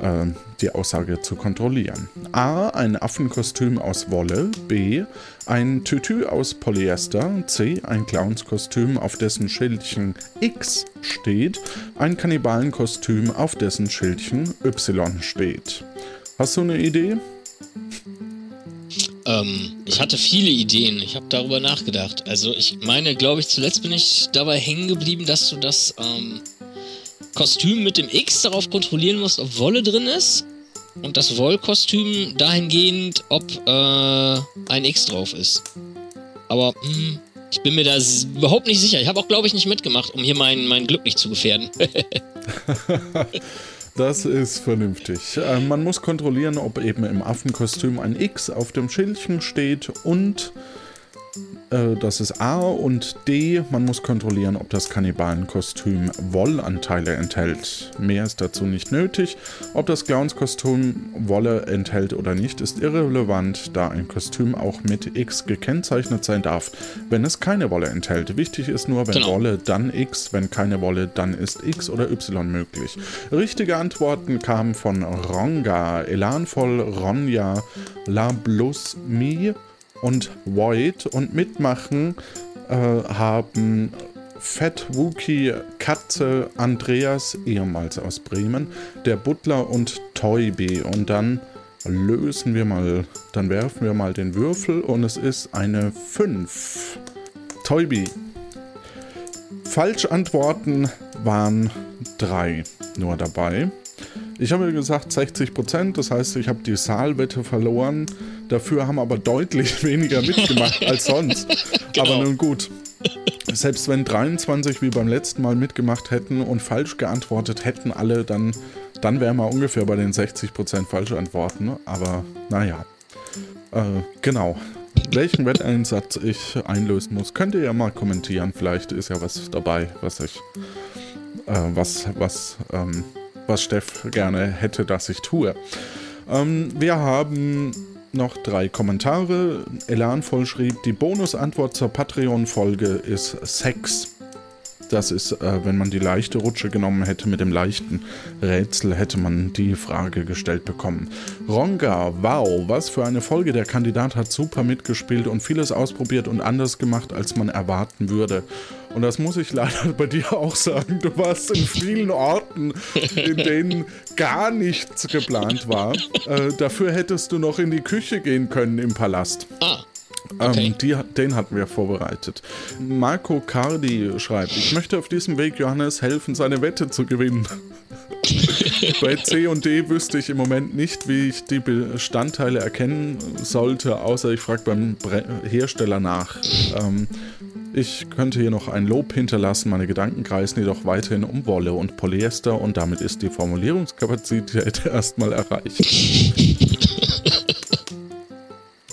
äh, die Aussage zu kontrollieren? A. Ein Affenkostüm aus Wolle. B. Ein Tütü aus Polyester. C. Ein Clownskostüm, auf dessen Schildchen X steht. Ein Kannibalenkostüm, auf dessen Schildchen Y steht. Hast du eine Idee?
Ähm, ich hatte viele Ideen. Ich habe darüber nachgedacht. Also ich meine, glaube ich, zuletzt bin ich dabei hängen geblieben, dass du das ähm, Kostüm mit dem X darauf kontrollieren musst, ob Wolle drin ist. Und das Wollkostüm dahingehend, ob äh, ein X drauf ist. Aber hm, ich bin mir da überhaupt nicht sicher. Ich habe auch, glaube ich, nicht mitgemacht, um hier mein, mein Glück nicht zu gefährden. [laughs] [laughs]
Das ist vernünftig. Äh, man muss kontrollieren, ob eben im Affenkostüm ein X auf dem Schildchen steht und äh, das ist A und D. Man muss kontrollieren, ob das Kannibalenkostüm Wollanteile enthält. Mehr ist dazu nicht nötig. Ob das Clownskostüm Wolle enthält oder nicht, ist irrelevant, da ein Kostüm auch mit X gekennzeichnet sein darf, wenn es keine Wolle enthält. Wichtig ist nur, wenn
Genau.
Wolle, dann X, wenn keine Wolle, dann ist X oder Y möglich. Richtige Antworten kamen von Ronga, Elanvoll, Ronja, La Blus Mi und Void und mitmachen äh, haben Fett Wookie, Katze, Andreas, ehemals aus Bremen, der Butler und Toybi. Und dann lösen wir mal, dann werfen wir mal den Würfel und es ist eine 5. Toybi. Falschantworten waren drei nur dabei. Ich habe gesagt 60 Prozent, das heißt, ich habe die Saalwette verloren. Dafür haben aber deutlich [laughs] weniger mitgemacht als [laughs] sonst.
Genau.
Aber nun gut. Selbst wenn 23 wie beim letzten Mal mitgemacht hätten und falsch geantwortet hätten alle, dann, dann wären wir ungefähr bei den 60 Prozent Falschantworten. ne? Aber naja. Äh, genau. Welchen Wetteinsatz ich einlösen muss, könnt ihr ja mal kommentieren. Vielleicht ist ja was dabei, was ich, äh, was, was, ähm, was Steff gerne hätte, dass ich tue. Ähm, wir haben noch drei Kommentare. Elanvoll schrieb, die Bonusantwort zur Patreon-Folge ist Sex. Das ist, äh, wenn man die leichte Rutsche genommen hätte mit dem leichten Rätsel, hätte man die Frage gestellt bekommen. Ronga, wow, was für eine Folge. Der Kandidat hat super mitgespielt und vieles ausprobiert und anders gemacht, als man erwarten würde. Und das muss ich leider bei dir auch sagen. Du warst in vielen Orten, in denen gar nichts geplant war. Äh, dafür hättest du noch in die Küche gehen können im Palast.
Ah. Okay.
Ähm, die, den hatten wir vorbereitet. Marco Cardi schreibt, ich möchte auf diesem Weg Johannes helfen, seine Wette zu gewinnen. [laughs] Bei C und D wüsste ich im Moment nicht, wie ich die Bestandteile erkennen sollte, außer ich frage beim Hersteller nach. Ähm, Ich könnte hier noch ein Lob hinterlassen, meine Gedanken kreisen jedoch weiterhin um Wolle und Polyester und damit ist die Formulierungskapazität [laughs] erstmal erreicht. [laughs]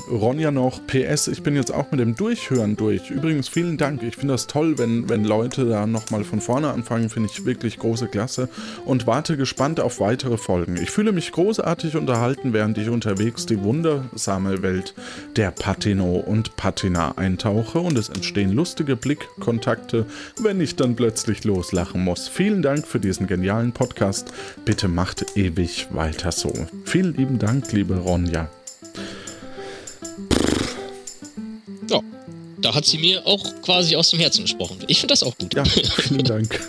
Ronja noch, PS, ich bin jetzt auch mit dem Durchhören durch. Übrigens, vielen Dank. Ich finde das toll, wenn, wenn Leute da nochmal von vorne anfangen, finde ich wirklich große Klasse und warte gespannt auf weitere Folgen. Ich fühle mich großartig unterhalten, während ich unterwegs die wundersame Welt der Patino und Patina eintauche und es entstehen lustige Blickkontakte, wenn ich dann plötzlich loslachen muss. Vielen Dank für diesen genialen Podcast. Bitte macht ewig weiter so. Vielen lieben Dank, liebe Ronja.
Ja, da hat sie mir auch quasi aus dem Herzen gesprochen. Ich finde das auch gut.
Ja, vielen Dank.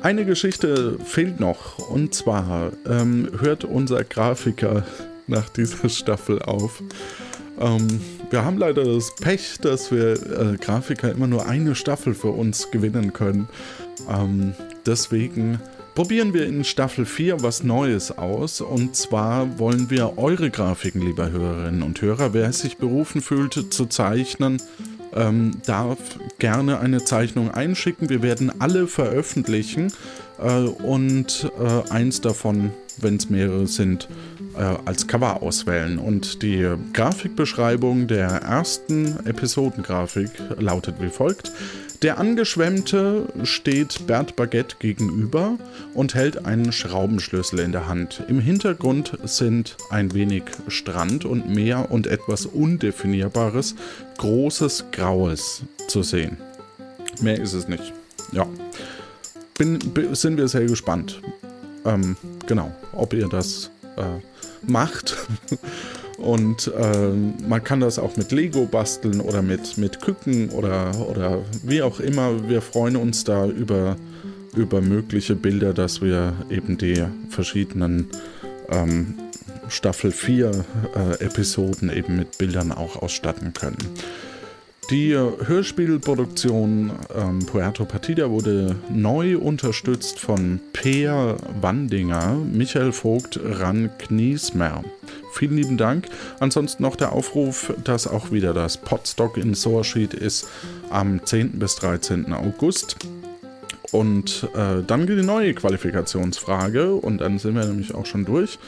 Eine Geschichte fehlt noch und zwar ähm, hört unser Grafiker nach dieser Staffel auf. Ähm, wir haben leider das Pech, dass wir äh, Grafiker immer nur eine Staffel für uns gewinnen können. Ähm, deswegen probieren wir in Staffel 4 was Neues aus. Und zwar wollen wir eure Grafiken, liebe Hörerinnen und Hörer. Wer sich berufen fühlt zu zeichnen, ähm, darf gerne eine Zeichnung einschicken. Wir werden alle veröffentlichen äh, und äh, eins davon, wenn es mehrere sind, äh, als Cover auswählen. Und die Grafikbeschreibung der ersten Episodengrafik lautet wie folgt. Der Angeschwemmte steht Bert Baguette gegenüber und hält einen Schraubenschlüssel in der Hand. Im Hintergrund sind ein wenig Strand und Meer und etwas Undefinierbares, großes Graues zu sehen. Mehr ist es nicht. Ja. Bin, sind wir sehr gespannt. Ähm, genau, ob ihr das äh, macht. [laughs] Und äh, man kann das auch mit Lego basteln oder mit, mit Küken oder, oder wie auch immer. Wir freuen uns da über, über mögliche Bilder, dass wir eben die verschiedenen ähm, Staffel 4 äh, Episoden eben mit Bildern auch ausstatten können. Die Hörspielproduktion ähm, Puerto Partida wurde neu unterstützt von Peer Wandinger, Michael Vogt, Ran Kniesmer. Vielen lieben Dank. Ansonsten noch der Aufruf, dass auch wieder das Podstock in Soarsheet ist am 10. bis 13. August. Und äh, dann geht die neue Qualifikationsfrage und dann sind wir nämlich auch schon durch.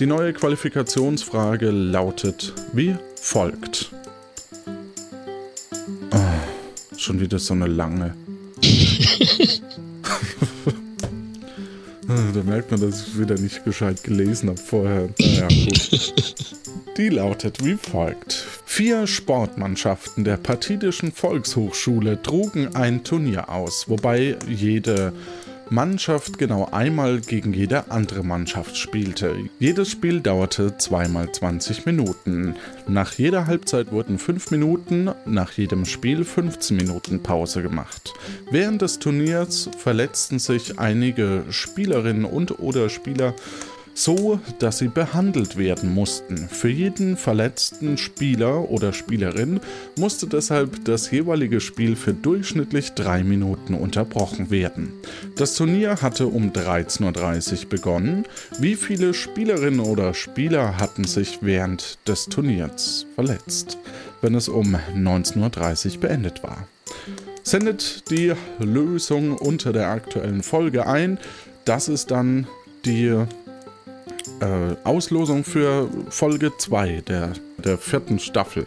Die neue Qualifikationsfrage lautet wie folgt. Schon wieder so eine lange. [laughs] da merkt man, dass ich wieder nicht gescheit gelesen habe vorher. Naja, gut. Die lautet wie folgt. Vier Sportmannschaften der Partidischen Volkshochschule trugen ein Turnier aus, wobei jede Mannschaft genau einmal gegen jede andere Mannschaft spielte. Jedes Spiel dauerte zweimal 20 Minuten. Nach jeder Halbzeit wurden 5 Minuten, nach jedem Spiel 15 Minuten Pause gemacht. Während des Turniers verletzten sich einige Spielerinnen und oder Spieler so dass sie behandelt werden mussten. Für jeden verletzten Spieler oder Spielerin musste deshalb das jeweilige Spiel für durchschnittlich drei Minuten unterbrochen werden. Das Turnier hatte um 13.30 Uhr begonnen. Wie viele Spielerinnen oder Spieler hatten sich während des Turniers verletzt, wenn es um 19.30 Uhr beendet war? Sendet die Lösung unter der aktuellen Folge ein. Das ist dann die äh, Auslosung für Folge 2 der, der vierten Staffel.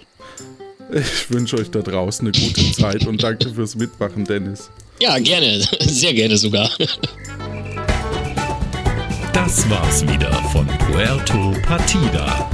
Ich wünsche euch da draußen eine gute Zeit und danke fürs Mitmachen, Dennis.
Ja, gerne. [laughs] Sehr gerne sogar.
Das war's wieder von Puerto Partida.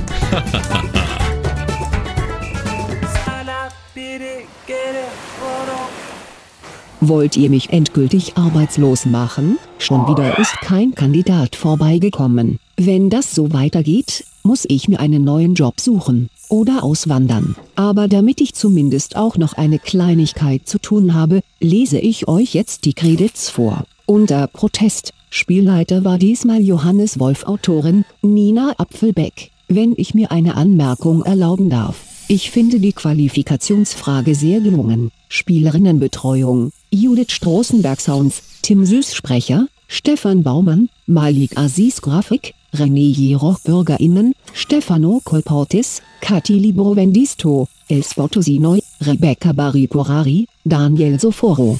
Wollt ihr mich endgültig arbeitslos machen? Schon wieder ist kein Kandidat vorbeigekommen. Wenn das so weitergeht, muss ich mir einen neuen Job suchen oder auswandern. Aber damit ich zumindest auch noch eine Kleinigkeit zu tun habe, lese ich euch jetzt die Credits vor. Unter Protest. Spielleiter war diesmal Johannes Wolf Autorin, Nina Apfelbeck. Wenn ich mir eine Anmerkung erlauben darf. Ich finde die Qualifikationsfrage sehr gelungen. Spielerinnenbetreuung. Judith Stroßenberg Sounds, Tim Süß Sprecher, Stefan Baumann, Malik Aziz Grafik, René Jeroch BürgerInnen, Stefano Kolportis, Kathi Librovendisto, Els Botosinoi, Rebecca Bariporari, Daniel Soforo.